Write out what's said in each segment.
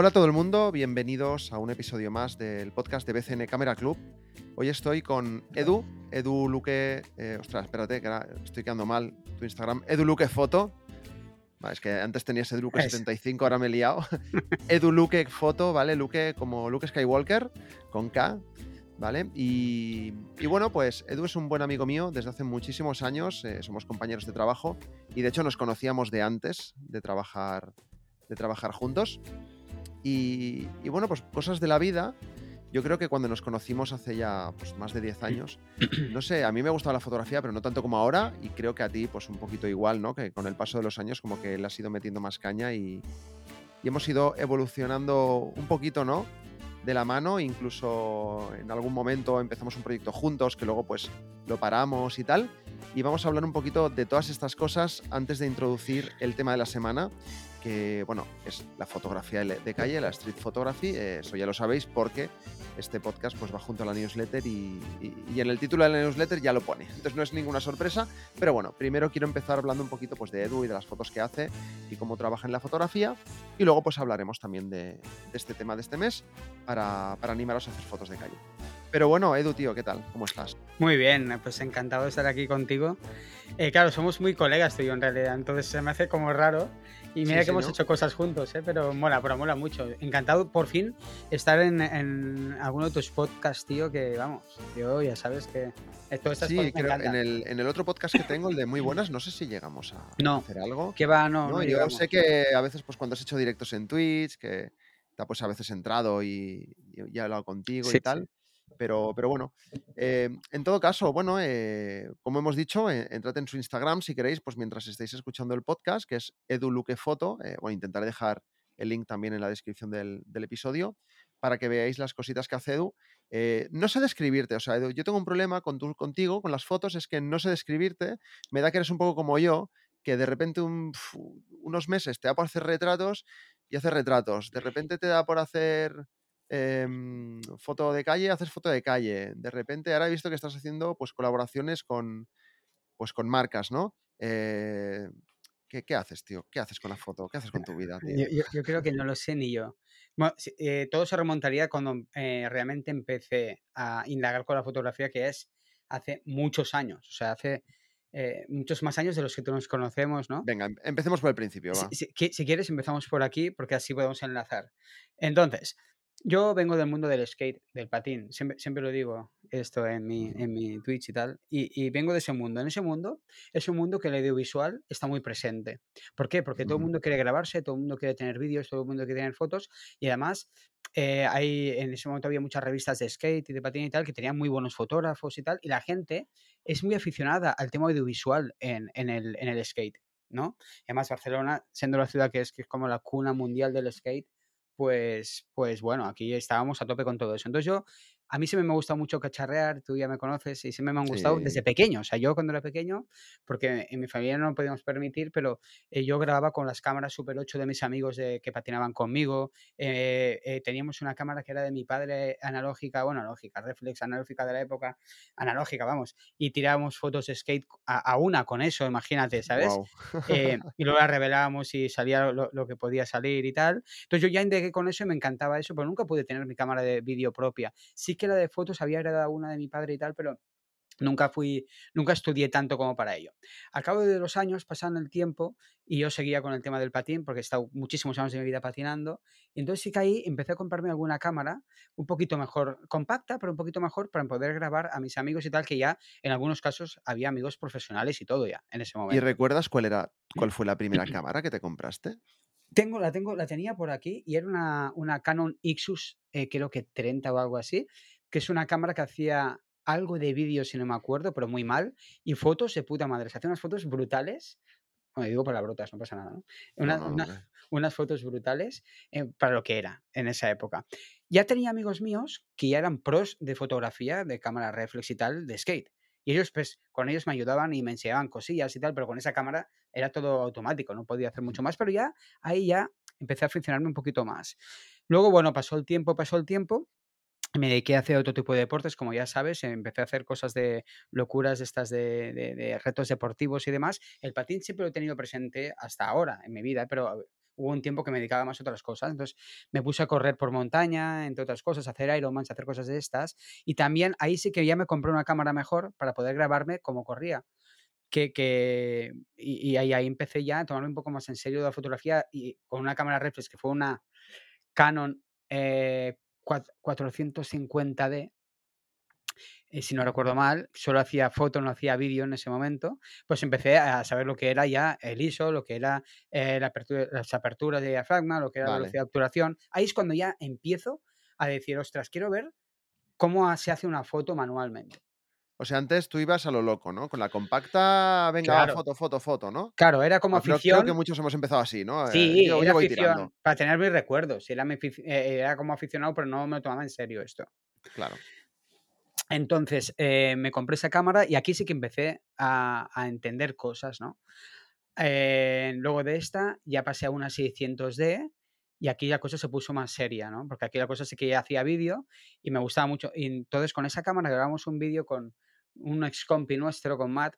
Hola a todo el mundo, bienvenidos a un episodio más del podcast de BCN Camera Club. Hoy estoy con Edu, Edu Luque, eh, ostras, espérate, que ahora estoy quedando mal tu Instagram, Edu Luque Foto. Vale, es que antes tenías Edu Luque 75, ahora me he liado. Edu Luque Foto, ¿vale? Luque como Luke Skywalker, con K, ¿vale? Y, y, bueno, pues Edu es un buen amigo mío desde hace muchísimos años, eh, somos compañeros de trabajo y de hecho nos conocíamos de antes de trabajar, de trabajar juntos. Y, y, bueno, pues cosas de la vida. Yo creo que cuando nos conocimos hace ya pues, más de 10 años, no sé, a mí me gustaba la fotografía, pero no tanto como ahora, y creo que a ti pues un poquito igual, ¿no? Que con el paso de los años como que le has ido metiendo más caña y, y hemos ido evolucionando un poquito, ¿no? De la mano, incluso en algún momento empezamos un proyecto juntos, que luego pues lo paramos y tal. Y vamos a hablar un poquito de todas estas cosas antes de introducir el tema de la semana, que bueno, es la fotografía de calle, la street photography, eso ya lo sabéis porque este podcast pues va junto a la newsletter y, en el título de la newsletter ya lo pone, entonces no es ninguna sorpresa, pero bueno, primero quiero empezar hablando un poquito pues de Edu y de las fotos que hace y cómo trabaja en la fotografía y luego pues hablaremos también de, de este tema de este mes para, para animaros a hacer fotos de calle. Pero bueno, Edu, tío, ¿qué tal? ¿Cómo estás? Muy bien, pues encantado de estar aquí contigo. Eh, claro, somos muy colegas tú y yo en realidad, entonces se me hace como raro. Y mira sí, que sí, hemos ¿no? hecho cosas juntos, ¿eh? pero mola, pero mola mucho. Encantado por fin estar en, en alguno de tus podcasts, tío, que vamos, yo ya sabes que estas sí, creo, en el, en el otro podcast que tengo, el de Muy Buenas, no sé si llegamos a no, hacer algo. Que va, no. no, no yo llegamos. sé que a veces, pues cuando has hecho directos en Twitch, que te ha pues a veces entrado y, y he hablado contigo Sí, y tal. Pero, pero, bueno, eh, en todo caso, bueno, eh, como hemos dicho, eh, entrad en su Instagram si queréis, pues mientras estéis escuchando el podcast, que es eduluquefoto, eh, bueno, intentaré dejar el link también en la descripción del, episodio para que veáis las cositas que hace Edu. No sé describirte, o sea, Edu, yo tengo un problema con tu, contigo, con las fotos, es que no sé describirte, me da que eres un poco como yo, que de repente un, unos meses te da por hacer retratos y hacer retratos, de repente te da por hacer eh, foto de calle, haces foto de calle. De repente, ahora he visto que estás haciendo pues colaboraciones con, pues, con marcas, ¿no? Eh, ¿qué, ¿qué, haces, tío? ¿Qué haces con la foto? ¿Qué haces con tu vida, tío? Yo, yo, yo creo que no lo sé ni yo. Bueno, eh, todo se remontaría cuando eh, realmente empecé a indagar con la fotografía, que es hace muchos años. O sea, hace eh, muchos más años de los que tú nos conocemos, ¿no? Venga, em, empecemos por el principio, va. Si, si, si, quieres, empezamos por aquí, porque así podemos enlazar. Entonces, yo vengo del mundo del skate, del patín, siempre, siempre lo digo esto en mi, en mi Twitch y tal, y, y, vengo de ese mundo. En ese mundo es un mundo que el audiovisual está muy presente. ¿Por qué? Porque todo el mundo quiere grabarse, todo el mundo quiere tener vídeos, todo el mundo quiere tener fotos, y además eh, hay, en ese momento había muchas revistas de skate y de patín y tal que tenían muy buenos fotógrafos y tal, y la gente es muy aficionada al tema audiovisual en, en, el, en el skate, ¿no? Y además Barcelona, siendo la ciudad que es, que es como la cuna mundial del skate, pues, pues bueno, aquí estábamos a tope con todo eso. Entonces yo, a mí siempre me gusta mucho cacharrear, tú ya me conoces y siempre me han gustado sí. desde pequeño. O sea, yo cuando era pequeño, porque en mi familia no lo podíamos permitir, pero eh, yo grababa con las cámaras Super 8 de mis amigos de, que patinaban conmigo. Eh, eh, teníamos una cámara que era de mi padre analógica, bueno, analógica, reflex analógica de la época, analógica, vamos, y tirábamos fotos de skate a, a una con eso, imagínate, ¿sabes? Wow. y luego la revelábamos y salía lo, lo, que podía salir y tal. Entonces yo ya indagué con eso y me encantaba eso, pero nunca pude tener mi cámara de vídeo propia. Sí que la de fotos había heredado una de mi padre y tal, pero nunca fui, nunca estudié tanto como para ello. Al cabo de los años, pasando el tiempo, y yo seguía con el tema del patín, porque he estado muchísimos años de mi vida patinando, y entonces sí que ahí empecé a comprarme alguna cámara un poquito mejor, compacta, pero un poquito mejor para poder grabar a mis amigos y tal, que ya en algunos casos había amigos profesionales y todo ya en ese momento. ¿Y recuerdas cuál era, cuál fue la primera cámara que te compraste? Tengo, la tengo, la tenía por aquí y era una, una Canon Ixus, eh, creo que 30 o algo así, que es una cámara que hacía algo de vídeo, si no me acuerdo, pero muy mal, y fotos de puta madre. Se hacía unas fotos brutales. Bueno, digo palabrotas, no pasa nada, ¿no? Una, no, no, una, no. unas fotos brutales eh, para lo que era en esa época. Ya tenía amigos míos que ya eran pros de fotografía, de cámara reflex y tal, de skate. Y ellos, pues, con ellos me ayudaban y me enseñaban cosillas y tal, pero con esa cámara era todo automático, no podía hacer mucho más, pero ya ahí ya empecé a funcionarme un poquito más. Luego, bueno, pasó el tiempo, pasó el tiempo, me dediqué a hacer otro tipo de deportes, como ya sabes, empecé a hacer cosas de locuras estas de, de, de, retos deportivos y demás. El patín siempre lo he tenido presente hasta ahora en mi vida, pero hubo un tiempo que me dedicaba más a otras cosas. Entonces me puse a correr por montaña, entre otras cosas, a hacer Ironman, a hacer cosas de estas. Y también ahí sí que ya me compré una cámara mejor para poder grabarme como corría. Que, que, y, ahí, ahí empecé ya a tomarme un poco más en serio la fotografía y con una cámara reflex que fue una Canon eh, 450D eh, si no recuerdo mal, solo hacía foto, no hacía vídeo en ese momento, pues empecé a saber lo que era ya el ISO, lo que era eh, la apertura, las aperturas de diafragma, lo que era la velocidad de obturación. Ahí es cuando ya empiezo a decir, ostras, quiero ver cómo se hace una foto manualmente. O sea, antes tú ibas a lo loco, ¿no? Con la compacta, venga, foto, foto, foto, ¿no? Claro, era como afición. Creo que muchos hemos empezado así, ¿no? Eh, sí, era afición, para tener mis recuerdos. Era, era como aficionado, pero no me tomaba en serio esto. Claro. Entonces eh, me compré esa cámara y aquí sí que empecé a, entender cosas, ¿no? Eh, luego de esta ya pasé a una 600D y aquí la cosa se puso más seria, ¿no? Porque aquí la cosa sí que ya hacía vídeo y me gustaba mucho. Y entonces con esa cámara grabamos un vídeo con un ex compi nuestro, con Matt,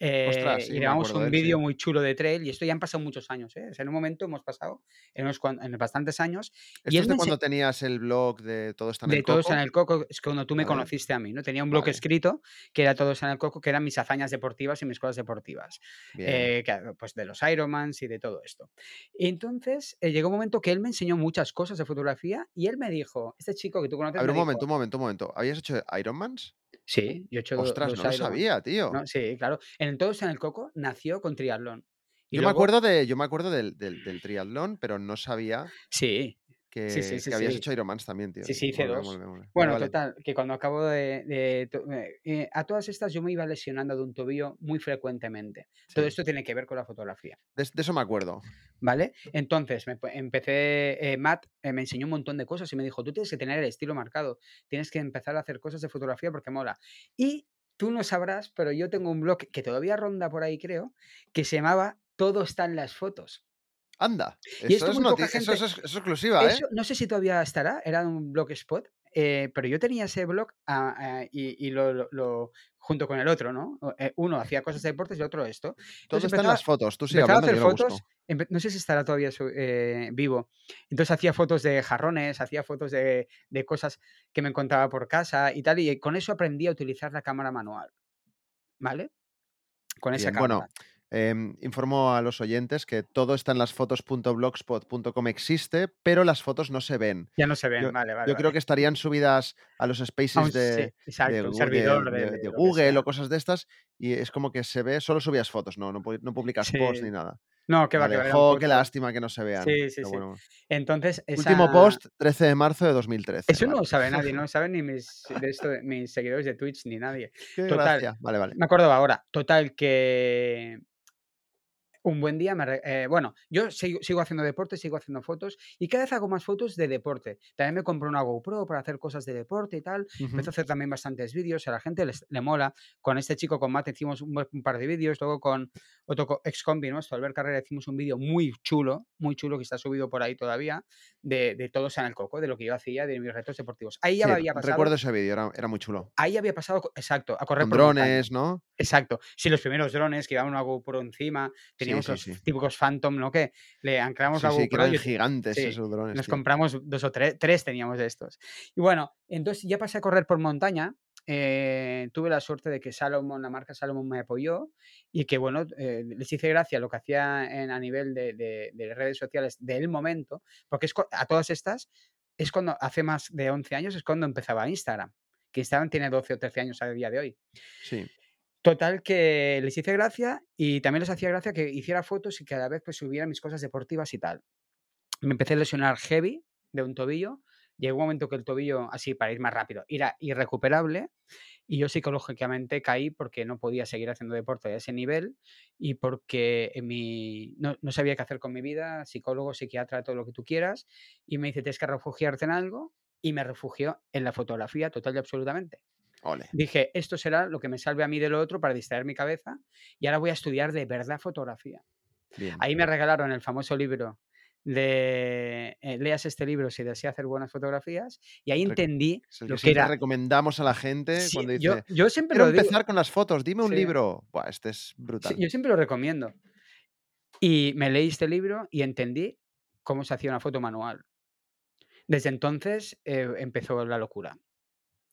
eh, y grabamos un vídeo muy chulo de trail y esto ya han pasado muchos años. ¿eh? en un momento hemos pasado en, unos, en bastantes años. ¿Esto y es de cuando tenías el blog de Todo está en el Coco? De Todo en el Coco, es cuando tú me conociste a mí, ¿no? Tenía un blog escrito que era Todo está en el Coco, que eran mis hazañas deportivas y mis cosas deportivas. Eh, pues de los Ironmans y de todo esto. Y entonces eh, llegó un momento que él me enseñó muchas cosas de fotografía y él me dijo, este chico que tú conoces... A ver, un momento, un momento, un momento. ¿Habías hecho Ironmans? Sí, yo he hecho Ostras, no lo sabía, tío. sí, claro. En Todos en el Coco nació con triatlón. yo, me acuerdo de, yo me acuerdo del, del, triatlón, pero no sabía. Sí, que, habías hecho Ironmans también, tío. Sí, sí, hice dos. Bueno, total, que cuando acabo de... Eh, eh, a todas estas yo me iba lesionando de un tobillo muy frecuentemente. Todo esto tiene que ver con la fotografía. De, eso me acuerdo. ¿Vale? Entonces, me, empecé, eh, Matt me enseñó un montón de cosas y me dijo, tú tienes que tener el estilo marcado, tienes que empezar a hacer cosas de fotografía porque mola. Y tú no sabrás, pero yo tengo un blog que todavía ronda por ahí, creo, que se llamaba Todo está en las fotos. Anda, eso, es, exclusiva, ¿eh? no sé si todavía estará, era un blogspot, eh, pero yo tenía ese blog ah, ah, y, lo, junto con el otro, ¿no? Eh, uno hacía cosas de deportes y el otro esto. Entonces están las fotos, tú sigues hablando, hacer fotos, no sé si estará todavía eh, vivo. Entonces hacía fotos de jarrones, hacía fotos de, cosas que me encontraba por casa y tal, y con eso aprendí a utilizar la cámara manual, ¿vale? Con esa cámara. Bueno, Em, informo a los oyentes que todo está en las fotos.blogspot.com existe, pero las fotos no se ven. Ya no se ven, vale, vale. Yo creo que estarían subidas a los spaces de, Google, o cosas de estas, y es como que se ve, solo subías fotos, no, no, publicas posts ni nada. No, que va, que va. qué lástima que no se vean. Sí, sí, sí. Entonces, Último post, 13 de marzo de 2013. Eso no lo sabe nadie, no lo saben ni mis, mis seguidores de Twitch ni nadie. Total, Vale, vale. Me acuerdo ahora. Total, que un buen día, eh, bueno, yo sigo, haciendo deporte, sigo haciendo fotos y cada vez hago más fotos de deporte. También me compro una GoPro para hacer cosas de deporte y tal. Empiezo a hacer también bastantes vídeos, a la gente le mola. Con este chico, con Matt, hicimos un, par de vídeos. Luego con otro ex combi nuestro, Albert Carrera, hicimos un vídeo muy chulo, muy chulo que está subido por ahí todavía, de, de todos en el coco, de lo que yo hacía, de mis retos deportivos. Ahí ya había pasado. Recuerdo ese vídeo, era, muy chulo. Ahí había pasado, exacto, a correr con drones, ¿no? Exacto. Sí, los primeros drones que iban una GoPro encima, teníamos los típicos Phantom, ¿no? Que le anclamos la GoPro. Sí, gigantes esos drones. Nos compramos dos o tres, tres teníamos de estos. Y bueno, entonces ya pasé a correr por montaña. Eh, tuve la suerte de que Salomon, la marca Salomon me apoyó y que bueno, eh, les hice gracia lo que hacía en, a nivel de, de, redes sociales del momento, porque es, a todas estas es cuando hace más de 11 años es cuando empezaba Instagram, que Instagram tiene 12 o 13 años a día de hoy. Sí. Total que les hice gracia y también les hacía gracia que hiciera fotos y cada vez pues subiera mis cosas deportivas y tal. Me empecé a lesionar heavy de un tobillo. Llegó un momento que el tobillo, así para ir más rápido, era irrecuperable y yo psicológicamente caí porque no podía seguir haciendo deporte a ese nivel y porque mi, no, no, sabía qué hacer con mi vida, psicólogo, psiquiatra, todo lo que tú quieras, y me dice, tienes que refugiarte en algo, y me refugió en la fotografía total y absolutamente. Dije, esto será lo que me salve a mí de lo otro para distraer mi cabeza y ahora voy a estudiar de verdad fotografía. Ahí me regalaron el famoso libro de eh, leas este libro si deseas hacer buenas fotografías y ahí entendí lo que, era recomendamos a la gente cuando dice yo, siempre quiero empezar con las fotos dime un libro Buah, este es brutal yo siempre lo recomiendo Y me leí este libro y entendí cómo se hacía una foto manual. Desde entonces, eh, empezó la locura.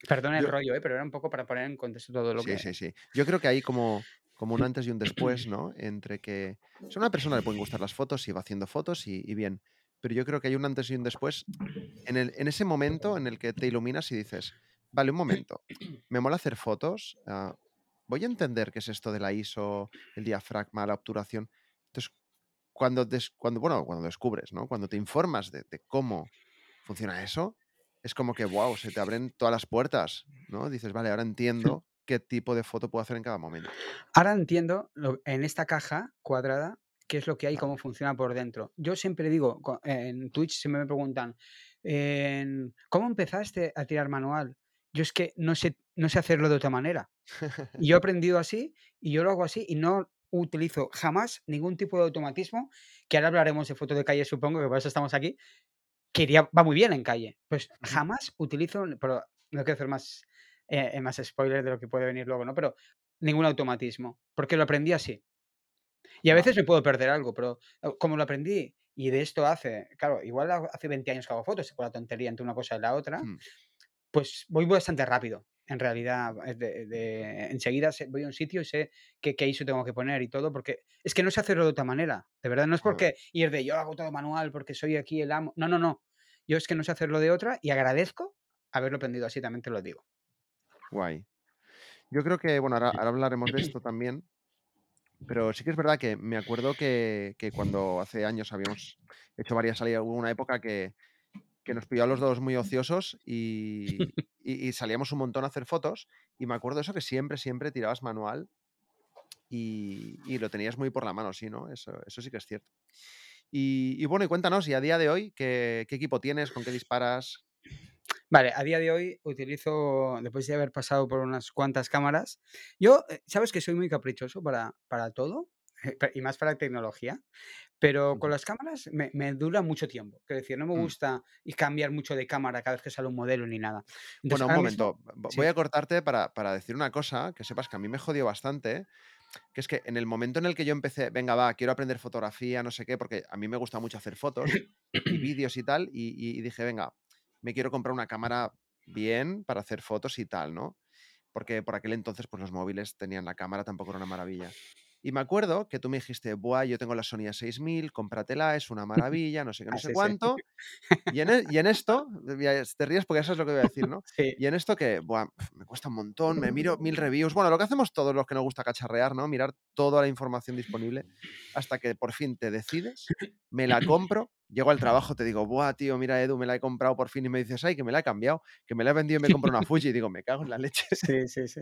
Perdona el Yo rollo, ¿eh? Pero era un poco para poner en contexto todo lo Sí, que sí, sí. Yo creo que hay como como un antes y un después, ¿no? Entre que o sea, a una persona le pueden gustar las fotos y va haciendo fotos y y bien, pero yo creo que hay un antes y un después en el en ese momento en el que te iluminas y dices: "Vale, un momento, me mola hacer fotos, ah, voy a entender qué es esto de la ISO, el diafragma, la obturación". Entonces, cuando des cuando, bueno, cuando descubres, ¿no? Cuando te informas de de cómo funciona eso, es como que, guau, se te abren todas las puertas, ¿no? Dices: "Vale, ahora entiendo qué tipo de foto puedo hacer en cada momento". Ahora entiendo lo en esta caja cuadrada qué es lo que hay y cómo funciona por dentro. Yo siempre digo, en Twitch siempre me preguntan, ¿cómo empezaste a tirar manual? Yo es que no sé no sé hacerlo de otra manera. Y yo he aprendido así, y yo lo hago así, y no utilizo jamás ningún tipo de automatismo, que ahora hablaremos de foto de calle, supongo, que por eso estamos aquí, que iría va muy bien en calle. Pues jamás utilizo, pero no quiero hacer más, eh, más spoiler de lo que puede venir luego, ¿no? Pero ningún automatismo, porque lo aprendí así. Y a veces me puedo perder algo, pero o como lo aprendí, y de esto hace, claro, igual ha hace 20 años que hago fotos, con la tontería entre una cosa y la otra, Mm. pues voy bastante rápido. En realidad, eh, de de enseguida voy a un sitio y sé qué qué ISO tengo que poner y todo, porque es que no sé hacerlo de otra manera. De verdad, no es porque ir de yo hago todo manual porque soy aquí el amo. No, no, no. Yo es que no sé hacerlo de otra y agradezco haberlo aprendido así, también te lo digo. Guay. Yo creo que, bueno, ahora ahora hablaremos de esto también. Pero sí que es verdad que me acuerdo que que cuando hace años habíamos hecho varias salidas, hubo una época que que nos pilló a los 2 muy ociosos y y y salíamos un montón a hacer fotos, y me acuerdo eso que siempre, siempre tirabas manual y y lo tenías muy por la mano, sí, ¿no? Eso eso sí que es cierto. Y y bueno, y cuéntanos, y a día de hoy, ¿qué qué equipo tienes? ¿Con qué disparas? Vale, a día de hoy utilizo, después de haber pasado por unas cuantas cámaras, yo, eh, sabes que soy muy caprichoso para para todo, y más para tecnología, pero con las cámaras me me dura mucho tiempo. Quiero decir, no me Mm. gusta y cambiar mucho de cámara cada vez que sale un modelo ni nada. Entonces, Bueno, un mismo momento, vo voy sí. a cortarte para para decir una cosa, que sepas que a mí me jodió bastante, que es que en el momento en el que yo empecé, venga, va, quiero aprender fotografía, no sé qué, porque a mí me gusta mucho hacer fotos y vídeos y tal, y y dije: "Venga, me quiero comprar una cámara bien para hacer fotos y tal", ¿no? Porque por aquel entonces, pues los móviles tenían la cámara, tampoco era una maravilla. Y me acuerdo que tú me dijiste: "Buah, yo tengo la Sony A6000, cómpratela, es una maravilla, no sé qué, no Ah, sé cuánto". Y en e y en esto, te ríes porque ya sabes lo que voy a decir, ¿no? Sí. Y en esto que, buah, me cuesta un montón, me miro 1000 reviews. Bueno, lo que hacemos todos los que nos gusta cacharrear, ¿no? Mirar toda la información disponible hasta que por fin te decides, me la compro, llego al trabajo, te digo: "Buah, tío, mira, Edu, me la he comprado por fin", y me dices: "Ay, que me la he cambiado, que me la he vendido y me he comprado una Fuji", y digo: "Me cago en la leche". Sí, sí, sí.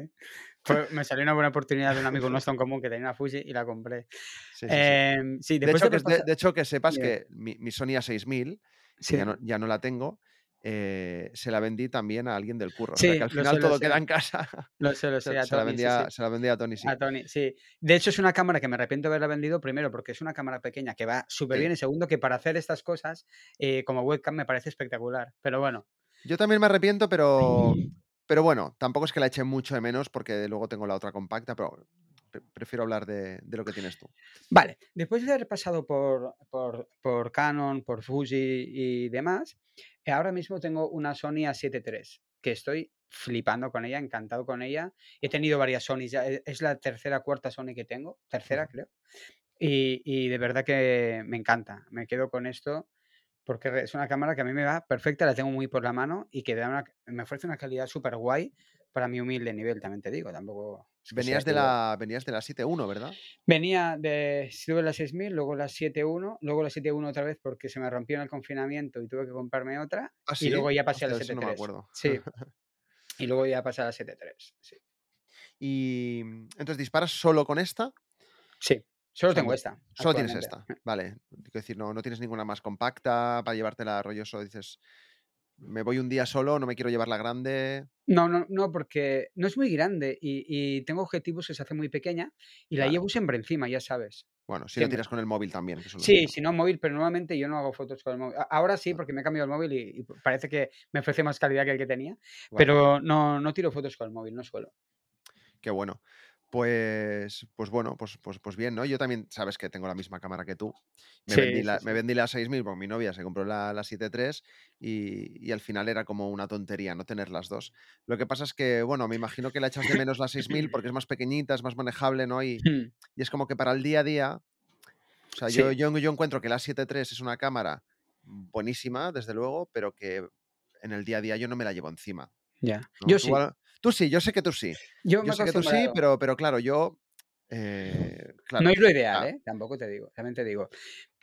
Fue me salió una buena oportunidad de un amigo nuestro en común que tenía una Fuji y la compré. Sí, sí, sí. Em, sí, De hecho, que de hecho, que sepas que mi mi Sony A6000, que ya no ya no la tengo, eh, se la vendí también a alguien del curro. O sea, que Sí, al lo sé, final todo sé. queda en casa. Lo sé, lo Se sé, a se la Tony, sí, sí. vendía se la vendí a Tony, sí. A Tony, sí. De hecho, es una cámara que me arrepiento de haberla vendido, primero, porque es una cámara pequeña que va Sí. superbién, y segundo, que para hacer estas cosas, eh, como webcam me parece espectacular. Pero bueno. Yo también me arrepiento, pero pero bueno, tampoco es que la eche mucho de menos, porque luego tengo la otra compacta, pero pre prefiero hablar de de lo que tienes tú. Vale, después de haber pasado por por por Canon, por Fuji y demás, ahora mismo tengo una Sony A7 III, que estoy flipando con ella, encantado con ella. He tenido varias Sonys ya, e es la tercera, cuarta Sony que tengo, tercera, creo. Y y de verdad que me encanta. Me quedo con esto, porque es una cámara que a mí me va perfecta, la tengo muy por la mano y que da una me ofrece una calidad superguay para mi humilde nivel, también te digo, tampoco es que sea Venías de la venías de la 7 I, ¿verdad? Venía de tuve la 6000, luego la 7 I, luego la 7 I otra vez porque se me rompió en el confinamiento y tuve que comprarme otra, ¿Ah, y luego ya pasé a la Hostia, eso 7 no me III. acuerdo. Sí. Y luego ya pasé a la 7 III, sí. Y, entonces, ¿disparas solo con esta? Sí, solo tengo no esta, solo tienes esta, vale. Quiero decir, no no tienes ninguna más compacta para llevártela rollo solo dices: "Me voy un día solo, no me quiero llevar la grande". No, no, no, porque no es muy grande y y tengo objetivos que se hace muy pequeña y la llevo siempre encima, ya sabes. Bueno, si no Siempre. tiras con el móvil también, que lo Sí, si no móvil, pero normalmente yo no hago fotos con el móvil. Ahora sí, No. porque me he cambiado el móvil y y parece que me ofrece más calidad que el que tenía, pero no no tiro fotos con el móvil, no suelo. Qué bueno. Pues, pues bueno, pues, pues, pues bien, ¿no? Yo también, sabes que tengo la misma cámara que tú. Me Sí, vendí sí, la, sí. me vendí la 6000 porque mi novia se compró la, la 7 y, y al final era como una tontería no tener las dos. Lo que pasa es que, bueno, me imagino que la echas de menos la 6000 porque es más pequeñita, es más manejable, ¿no? Y, Mm, y es como que para el día a día, o sea, yo, Sí, yo, yo encuentro que la 7 es una cámara buenísima, desde luego, pero que en el día a día yo no me la llevo encima. ya. ¿no? Yo Tú, sí. a- tú sí, yo sé que tú sí. Yo me Yo sé que tú sí, pero, pero claro, yo. eh, No es lo ideal, ah, ¿eh? Tampoco te digo, también te digo.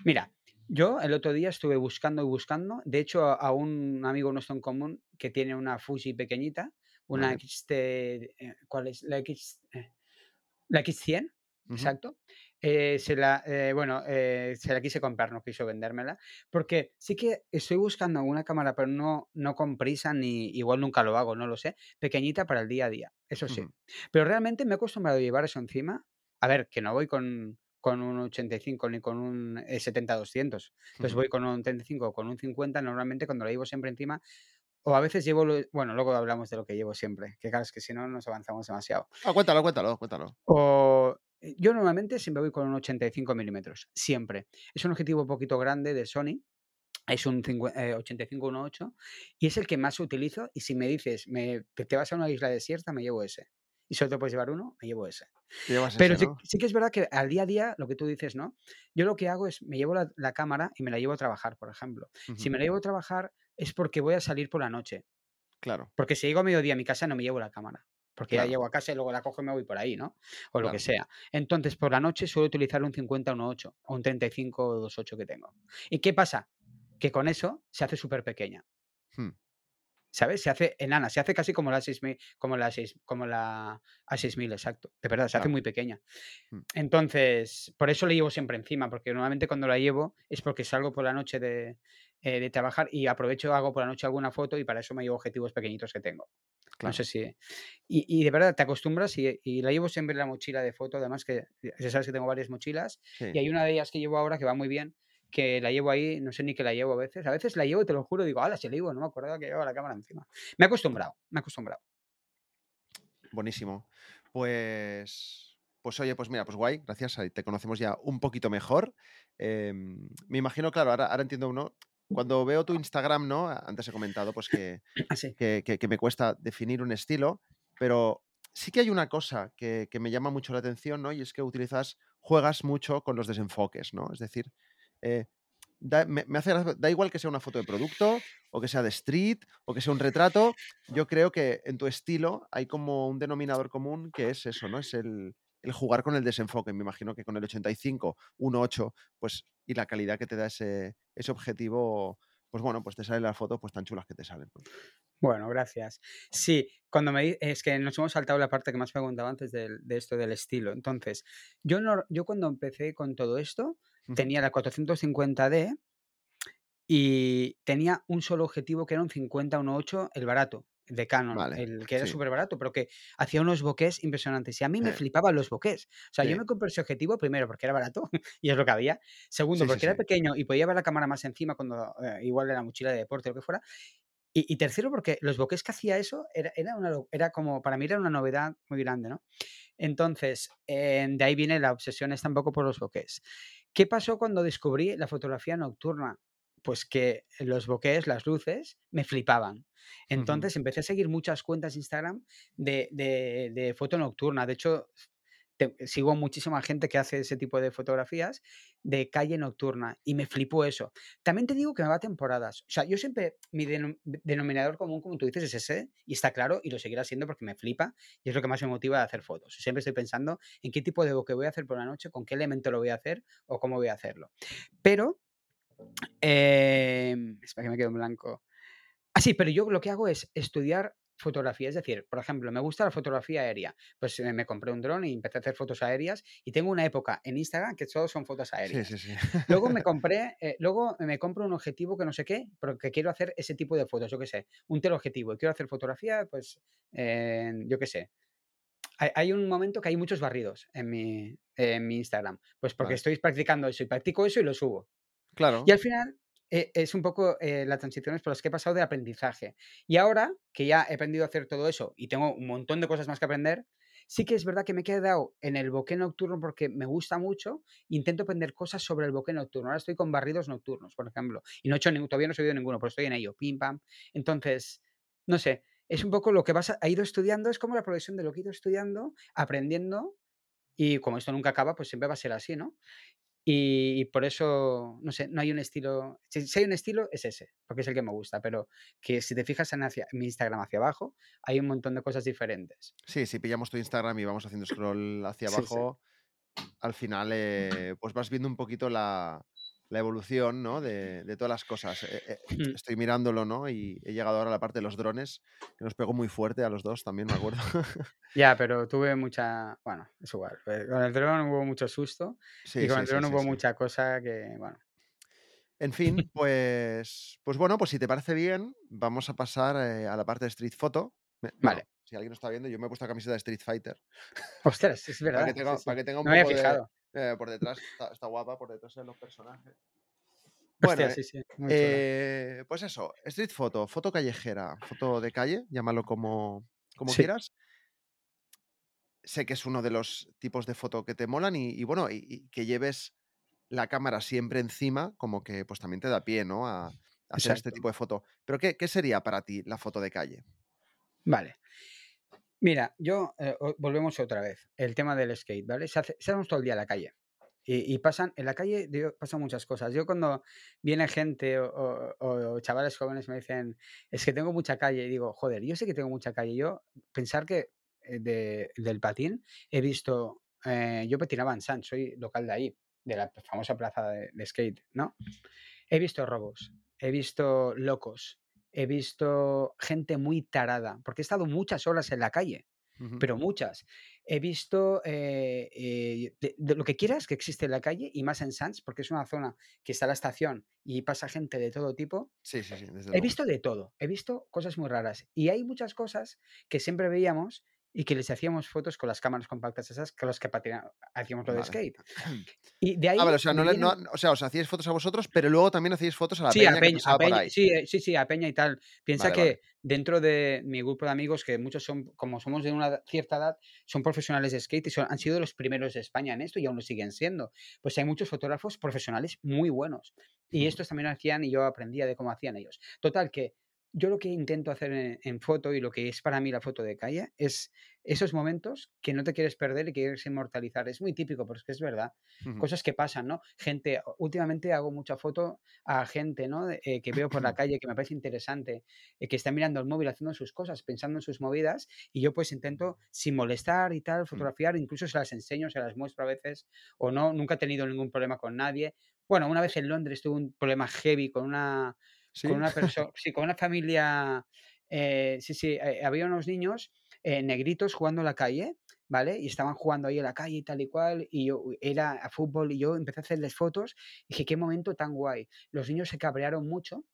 Mira, yo el otro día estuve buscando y buscando. De hecho, a, un amigo nuestro en común que tiene una Fuji pequeñita, una. XT, eh, ¿cuál es? La X, eh, la X100, ujú, exacto. Eh, se la, eh, bueno, eh, se la quise comprar, no quiso vendérmela, porque sí que estoy buscando una cámara, pero no, no con prisa, ni igual nunca lo hago, no lo sé, pequeñita para el día a día, eso sí. Pero realmente me he acostumbrado a llevar eso encima. A ver, que no voy con, con un 85 ni con un eh, 70-200. Entonces ujú. voy con un 35 o con un 50, normalmente cuando lo llevo siempre encima. O a veces llevo, lo- bueno, luego hablamos de lo que llevo siempre, que claro, es que si no nos avanzamos demasiado. Ah, cuéntalo, cuéntalo, cuéntalo. O eh, yo normalmente siempre voy con un 85 milímetros, siempre. Es un objetivo un poquito grande de Sony, es un cincue- eh, 85 1.8 y es el que más utilizo. Y si me dices, me, te vas a una isla desierta, me llevo ese. Y solo te puedes llevar uno, me llevo ese. Pero ese, sí, ¿no? sí que es verdad que al día a día, lo que tú dices, ¿no? Yo lo que hago es, me llevo la, la cámara y me la llevo a trabajar, por ejemplo. Si me la llevo a trabajar es porque voy a salir por la noche. Claro, Porque si llego a mediodía a mi casa, no me llevo la cámara. Porque ya claro, llego a casa y luego la cojo y me voy por ahí, ¿no? O lo que sea. Entonces, por la noche suelo utilizar un 50 1.8 o un 35 2.8 que tengo. ¿Y qué pasa? Que con eso se hace súper pequeña. Hmm, ¿Sabes? Se hace enana, se hace casi como la 6000, como la 6, como la A6000, exacto. De verdad, se hace muy pequeña. hmm, Entonces, por eso la llevo siempre encima, porque normalmente cuando la llevo es porque salgo por la noche de, eh, de trabajar y aprovecho, hago por la noche alguna foto y para eso me llevo objetivos pequeñitos que tengo. No Claro. sé si. Y, y de verdad, te acostumbras y, y la llevo siempre en la mochila de foto. Además, que ya sabes que tengo varias mochilas y Sí. hay una de ellas que llevo ahora que va muy bien, que la llevo ahí, no sé ni que la llevo a veces. A veces la llevo, te lo juro, digo, ala, si la llevo, no me acordaba que llevaba la cámara encima. Me he acostumbrado, me he acostumbrado. Buenísimo. Pues, pues oye, pues mira, pues guay, gracias, te conocemos ya un poquito mejor. Em, me imagino, claro, ahora, ahora entiendo uno. Cuando veo tu Instagram, ¿no? Antes he comentado pues que, Así. que, que- que me cuesta definir un estilo, pero sí que hay una cosa que, que me llama mucho la atención, ¿no? Y es que utilizas, juegas mucho con los desenfoques, ¿no? Es decir, eh, da, me, me hace da igual que sea una foto de producto, o que sea de street, o que sea un retrato, yo creo que en tu estilo hay como un denominador común que es eso, ¿no? Es el, el jugar con el desenfoque. Me imagino que con el 85, 1.8, pues, y la calidad que te da ese, ese objetivo, pues bueno, pues te salen las fotos pues tan chulas que te salen. ¿no? Bueno, gracias. Sí, cuando me es que nos hemos saltado la parte que me has preguntado antes de, esto del estilo. Entonces, yo, no, yo cuando empecé con todo esto, tenía la 450D y tenía un solo objetivo que era un 50-1.8, el barato, de Canon, Vale, el que era sí. súper barato, pero que hacía unos bokeh impresionantes. Y a mí me Eh, flipaban los bokeh. O sea, yo me compré ese objetivo primero porque era barato y es lo que había. Segundo, sí, porque era pequeño y podía ver la cámara más encima cuando eh, igual de la mochila de deporte o lo que fuera. Y, y tercero, porque los bokeh que hacía eso era, era, una, era como, para mí era una novedad muy grande, ¿no? Entonces, eh, de ahí viene la obsesión esta un poco por los bokehs. ¿Qué pasó cuando descubrí la fotografía nocturna? Pues que los bokehs, las luces, me flipaban. Entonces empecé a seguir muchas cuentas Instagram de, de, de foto nocturna. De hecho, te- sigo muchísima gente que hace ese tipo de fotografías de calle nocturna y me flipó eso. También te digo que me va a temporadas. O sea, yo siempre, mi denom- denominador común, como tú dices, es ese y está claro y lo seguirá siendo porque me flipa y es lo que más me motiva de hacer fotos. Siempre estoy pensando en qué tipo de bokeh voy a hacer por la noche, con qué elemento lo voy a hacer o cómo voy a hacerlo. Pero, em, espera que me quedo en blanco. Ah, sí, pero yo lo que hago es estudiar fotografía. Es decir, por ejemplo, me gusta la fotografía aérea. Pues eh, me compré un dron y empecé a hacer fotos aéreas. Y tengo una época en Instagram que solo son fotos aéreas. sí, sí. Luego me compré, eh, luego me compro un objetivo que no sé qué, pero que quiero hacer ese tipo de fotos, yo qué sé, un teleobjetivo y quiero hacer fotografía, pues, yo qué sé. Hay, hay un momento que hay muchos barridos en mi, en mi Instagram, pues porque Vale. estoy practicando eso y practico eso y lo subo. Claro. Y al final eh, es un poco eh, las transiciones por las que he pasado de aprendizaje. Y ahora que ya he aprendido a hacer todo eso y tengo un montón de cosas más que aprender, sí que es verdad que me he quedado en el bokeh nocturno porque me gusta mucho. Intento aprender cosas sobre el bokeh nocturno. Ahora estoy con barridos nocturnos, por ejemplo. Y no he hecho todavía no he subido ninguno, pero estoy en ello. Pim, pam. Entonces, no sé, es un poco lo que vas a, ha ido estudiando, es como la progresión de lo que he ido estudiando, aprendiendo. Y como esto nunca acaba, pues siempre va a ser así, ¿no? Y, por eso, no sé, no hay un estilo. Si, hay un estilo, es ese, porque es el que me gusta. Pero que si te fijas en, hacia, mi Instagram hacia abajo, hay un montón de cosas diferentes. Sí, si pillamos tu Instagram y vamos haciendo scroll hacia abajo, al final, eh, pues vas viendo un poquito la, la evolución ¿no? de, de, todas las cosas. Eh, eh, mm. estoy mirándolo, ¿no? Y he llegado ahora a la parte de los drones, que nos pegó muy fuerte a los dos, también me acuerdo. ya, pero tuve mucha. Bueno, es igual. Eh, con el dron hubo mucho susto. y con el dron hubo mucha cosa que, bueno. En fin, pues, pues bueno, pues si te parece bien, vamos a pasar a la parte de Street Photo. vale. Si alguien no está viendo, yo me he puesto la camiseta de Street Fighter. Ostras, es verdad. para, que tenga, para que tenga un poco de, eh, por detrás, está, guapa, por detrás de los personajes. Bueno, eh, pues eso, street photo, foto callejera, foto de calle, llámalo como, como quieras. Sé que es uno de los tipos de foto que te molan y, bueno, y, que lleves la cámara siempre encima, como que pues también te da pie, ¿no? A, hacer este tipo de foto. Pero ¿qué, ¿qué, sería para ti la foto de calle? Vale. Mira, yo eh, volvemos otra vez. El tema del skate, ¿vale? Se todo el día en la calle. Y, pasan, en la calle pasan muchas cosas. Yo cuando viene gente o, chavales jóvenes me dicen, es que tengo mucha calle, y digo, joder, yo sé que tengo mucha calle. Yo pensar que eh, del patín he visto, eh, yo patinaba en San, soy local de ahí, de la famosa plaza de, de skate, ¿no? He visto robos, he visto locos, he visto gente muy tarada, porque he estado muchas horas en la calle, pero muchas. He visto eh, eh, de, lo que quieras que existe en la calle y más en Sands, porque es una zona que está la estación y pasa gente de todo tipo. Sí, sí, sí. he visto de todo, he visto cosas muy raras y hay muchas cosas que siempre veíamos y que les hacíamos fotos con las cámaras compactas esas con las que hacíamos lo de skate. Y de ahí ah, o, sea, o sea, os hacíais fotos a vosotros, pero luego también hacíais fotos a la peña, que Sí, eh, sí, sí, a peña y tal. Piensa que dentro de mi grupo de amigos, que muchos son, como somos de una cierta edad, son profesionales de skate y son, han sido los primeros de España en esto y aún lo siguen siendo. Pues hay muchos fotógrafos profesionales muy buenos. Y estos también lo hacían y yo aprendía de cómo hacían ellos. Total, que yo lo que intento hacer en, foto y lo que es para mí la foto de calle es esos momentos que no te quieres perder y que quieres inmortalizar. Es muy típico, pero es que es verdad. Cosas que pasan, ¿no? Gente, últimamente hago mucha foto a gente, ¿no? Eh, que veo por la calle que me parece interesante, eh, que está mirando el móvil haciendo sus cosas, pensando en sus movidas y yo pues intento sin molestar y tal, mm. fotografiar, incluso se las enseño, se las muestro a veces o no, nunca he tenido ningún problema con nadie. Bueno, una vez en Londres tuve un problema heavy con una con una persona, sí, con una familia, eh, sí, sí, eh, había unos niños eh, negritos jugando en la calle, ¿vale? Y estaban jugando ahí en la calle y tal y cual, y yo era a fútbol y yo empecé a hacerles fotos y dije, qué momento tan guay. Los niños se cabrearon mucho,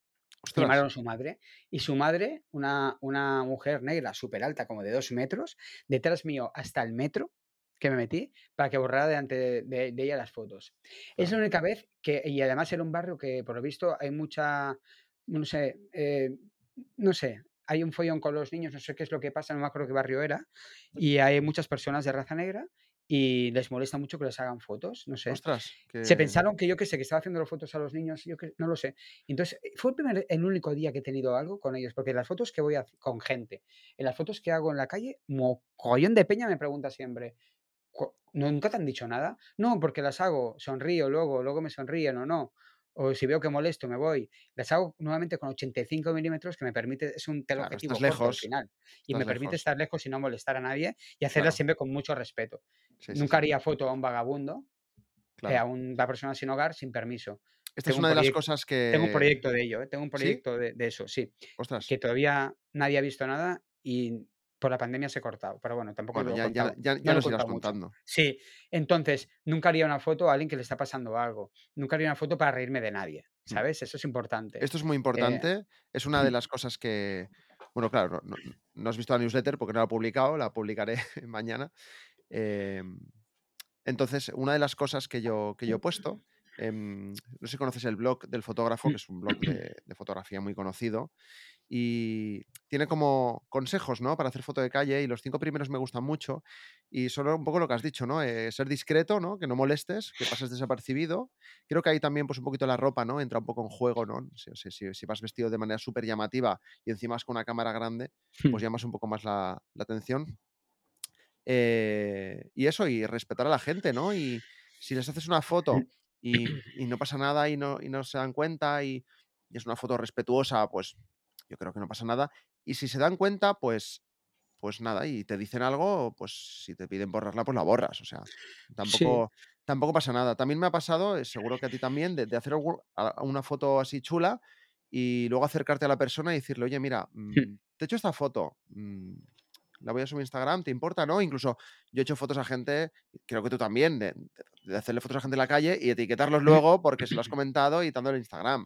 llamaron a su madre, y su madre, una, una mujer negra súper alta, como de dos metros, detrás mío hasta el metro, que me metí para que borrara delante de, ella las fotos. Es la única vez que, y además era un barrio que por lo visto hay mucha, no sé, eh, no sé, hay un follón con los niños, no sé qué es lo que pasa, no me acuerdo qué barrio era, y hay muchas personas de raza negra y les molesta mucho que les hagan fotos, no sé. Ostras, Se pensaron que yo qué sé, que estaba haciendo las fotos a los niños, yo que no lo sé. Entonces, eh, fue el, primer, el único día que he tenido algo con ellos, porque las fotos que voy a, con gente, en las fotos que hago en la calle, mogollón de peña me pregunta siempre, ¿nunca te han dicho nada? No, porque las hago, sonrío luego, luego me sonríen o no o si veo que molesto, me voy. Las hago nuevamente con 85 milímetros, que me permite, es un teleobjetivo lejos, al final. Y me permite estar lejos y no molestar a nadie y hacerlas siempre con mucho respeto. Nunca haría foto a un vagabundo, eh, a una persona sin hogar, sin permiso. Esta es una de las cosas que. Tengo un proyecto de ello, ¿eh? tengo un proyecto de, de, eso, sí. Ostras. Que todavía nadie ha visto nada y por la pandemia se ha cortado, pero bueno, tampoco lo ya, ya, ya, ya lo irás contando. Sí, entonces, nunca haría una foto a alguien que le está pasando algo. Nunca haría una foto para reírme de nadie, mm. ¿sabes? Eso es importante. Esto es muy importante. es una de las cosas que, bueno, claro, no, has visto la newsletter porque no la he publicado, la publicaré mañana. Em, entonces, una de las cosas que yo, que yo he puesto, em, no sé si conoces el blog del fotógrafo, que es un blog de, de fotografía muy conocido, y tiene como consejos, ¿no? Para hacer foto de calle y los cinco primeros me gustan mucho y solo un poco lo que has dicho, ¿no? Eh, ser discreto, ¿no? Que no molestes, que pases desapercibido. Creo que ahí también, pues un poquito la ropa, ¿no? Entra un poco en juego, ¿no? Si, si- vas vestido de manera súper llamativa y encima es con una cámara grande, Hmm. pues llamas un poco más la, la atención. Eh, y eso, y respetar a la gente, ¿no? Y si les haces una foto y, y no pasa nada y no, y no se dan cuenta y, y es una foto respetuosa, pues yo creo que no pasa nada. Y si se dan cuenta, pues, pues nada, y te dicen algo, pues si te piden borrarla, pues la borras. O sea, Sí, tampoco, tampoco pasa nada. También me ha pasado, eh, seguro que a ti también, de, de hacer una foto así chula y luego acercarte a la persona y decirle, oye, mira, hmm. mm, te he hecho esta foto. Mm, la voy a subir a Instagram, ¿te importa? ¿No? Incluso yo he hecho fotos a gente, creo que tú también, de, de hacerle fotos a gente en la calle y etiquetarlos luego porque se lo has comentado y dándole Instagram.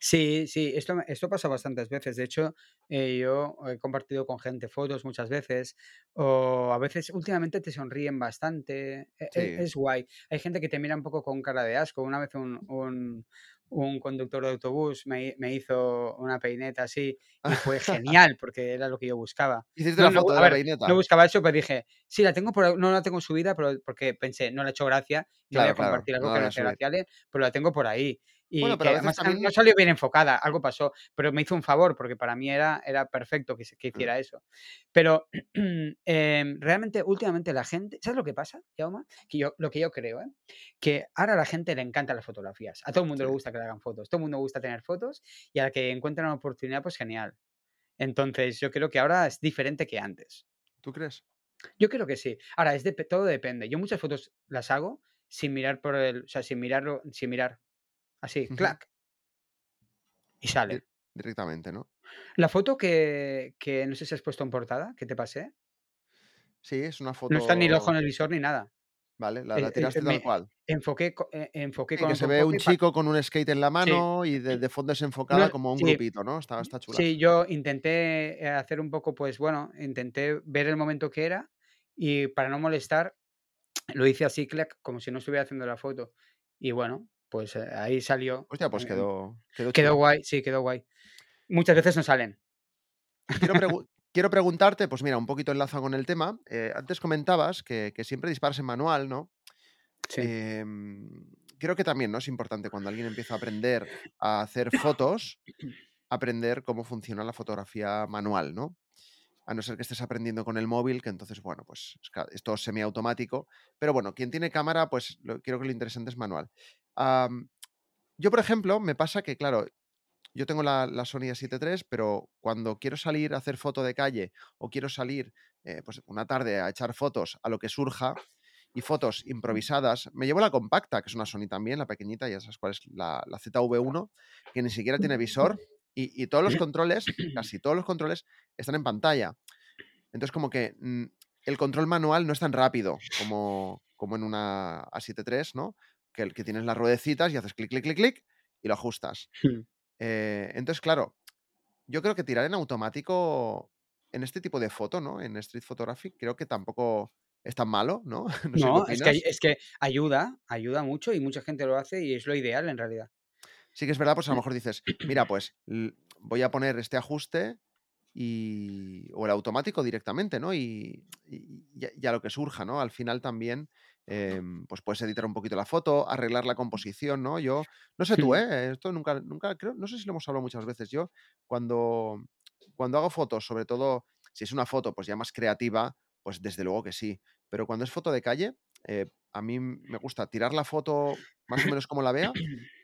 Sí, sí, esto, esto pasa bastantes veces. De hecho, eh, yo he compartido con gente fotos muchas veces, o a veces últimamente te sonríen bastante. e- e-. Es, guay. Hay gente que te mira un poco con cara de asco. Una vez un, un, un conductor de autobús me, me hizo una peineta así y fue genial porque era lo que yo buscaba. Hiciste No, foto de la ver, peineta. no buscaba eso, pero dije, sí, la tengo por, no la tengo subida, pero porque pensé, no le ha hecho gracia, voy a claro, compartir algo no que no hace gracia, pero la tengo por ahí. Bueno, Y pero que veces además no- salió bien enfocada, algo pasó, pero me hizo un favor porque para mí era, era perfecto que, que Mm, hiciera eso. Pero em, realmente, últimamente la gente, ¿sabes lo que pasa, Jaume? Que yo, lo que yo creo, ¿eh? Que ahora a la gente le encantan las fotografías. A todo el mundo le gusta que le hagan fotos, todo el mundo gusta tener fotos y a la que encuentran una oportunidad, pues genial. Entonces, yo creo que ahora es diferente que antes. ¿Tú crees? Yo creo que sí. Ahora, es dep- todo depende. Yo muchas fotos las hago sin mirar por el, o sea, sin mirarlo, sin mirar. Así, Ujú, clac, y sale. Directamente, ¿no? La foto que, que no sé si has puesto en portada, que te pasé, Sí, es una no está ni el ojo foto. en el visor ni nada. Vale, la, la tiraste eh, tal cual. enfoqué, eh, enfoqué Sí, con que se ve un chico con un skate en la Sí, mano y de, de fondo no, desenfocada como un sí, grupito, ¿no? Está, está chula. sí, yo intenté eh, hacer un poco, pues bueno, intenté ver el momento que era y para no molestar, lo hice así, clac, como si no estuviera haciendo la foto. Y bueno, pues eh, ahí salió. Hostia, pues eh, quedó, quedó Quedó chula. guay, sí, quedó guay. Muchas veces no salen. Quiero, pregu- quiero preguntarte, pues mira, un poquito enlaza con el tema. eh, antes comentabas que, que siempre disparas en manual, ¿no? Sí. Em, creo que también, ¿no? Es importante cuando alguien empieza a aprender a hacer fotos, aprender cómo funciona la fotografía manual, ¿no? A no ser que estés aprendiendo con el móvil, que entonces, bueno, pues es todo semiautomático. Pero bueno, quien tiene cámara, pues lo, creo que lo interesante es manual. Yo, por ejemplo, me pasa que, claro, yo tengo la, la Sony A7 III, pero cuando quiero salir a hacer foto de calle o quiero salir eh, pues una tarde a echar fotos a lo que surja y fotos improvisadas, me llevo la compacta, que es una Sony también, la pequeñita, ya sabes cuál es, la, la ZV1, que ni siquiera tiene visor y, y todos los controles, casi todos los controles, están en pantalla. Entonces, como que mm, el control manual no es tan rápido como, como en una A7 III, ¿no? Que, el que tienes las ruedecitas y haces clic, clic, clic, clic y lo ajustas. Hmm. Eh, entonces, claro, yo creo que tirar en automático en este tipo de foto, ¿no? En Street Photography, creo que tampoco es tan malo, ¿no? No sé es que, es que ayuda, ayuda mucho y mucha gente lo hace y es lo ideal en realidad. Sí que es verdad, pues a lo mejor dices, mira, pues voy a poner este ajuste y, o el automático directamente, ¿no? Y, y, ya- lo que surja, ¿no? Al final también, em, pues puedes editar un poquito la foto, arreglar la composición, ¿no? Yo, no sé tú. ¿eh? Esto nunca, nunca, creo, no sé si lo hemos hablado muchas veces. Yo, cuando, cuando hago fotos, sobre todo, si es una foto, pues ya más creativa, pues desde luego que sí. Pero cuando es foto de calle, eh, a mí me gusta tirar la foto más o menos como la vea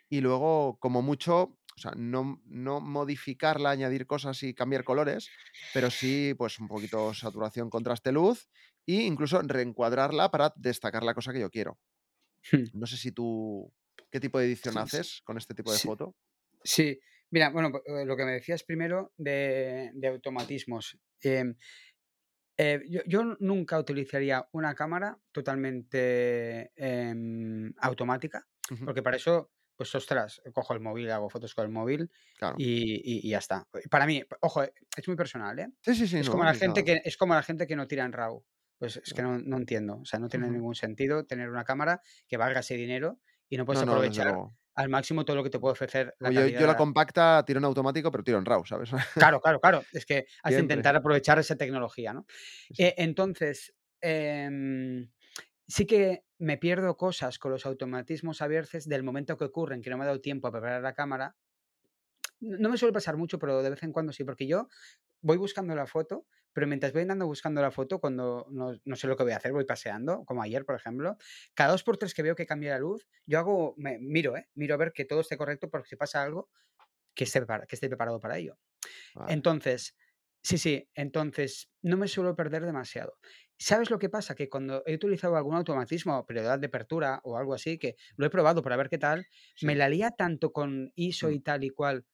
y luego, como mucho, o sea, no, no modificarla, añadir cosas y cambiar colores, pero sí, pues un poquito saturación, contraste, luz, e incluso reencuadrarla para destacar la cosa que yo quiero. Hmm. No sé si tú, ¿qué tipo de edición Sí, haces con este tipo de sí, foto? sí. Mira, bueno, eh, lo que me decías primero de, de automatismos. Em, eh, yo, yo nunca utilizaría una cámara totalmente em, automática, porque para eso, pues ostras, cojo el móvil, hago fotos con el móvil Claro. y, y- y ya está. Para mí, ojo, eh, es muy personal, ¿eh? Sí, sí, sí, Es como la gente que es como la gente que no tira en RAW. Pues es que no. entiendo. O sea, no tiene ningún sentido tener una cámara que valga ese dinero y no puedes aprovechar al máximo todo lo que te puede ofrecer la yo, yo la compacta tiro en automático, pero tiro en RAW, ¿sabes? Claro, claro, claro. Es que has de intentar aprovechar esa tecnología, ¿no? Eh, entonces, em, sí que me pierdo cosas con los automatismos a veces del momento que ocurren, que no me ha dado tiempo a preparar la cámara. No me suele pasar mucho, pero de vez en cuando sí, porque yo voy buscando la foto, pero mientras voy andando buscando la foto, cuando no, no sé lo que voy a hacer, voy paseando, como ayer, por ejemplo, cada dos por tres que veo que cambia la luz, yo hago, me, miro, ¿eh? Miro a ver que todo esté correcto, porque si pasa algo, que esté, que esté preparado para ello. Entonces, sí, sí, entonces no me suelo perder demasiado. ¿Sabes lo que pasa? Que cuando he utilizado algún automatismo, prioridad de apertura o algo así, que lo he probado para ver qué tal, me la lía tanto con ISO Mm. y tal y cual,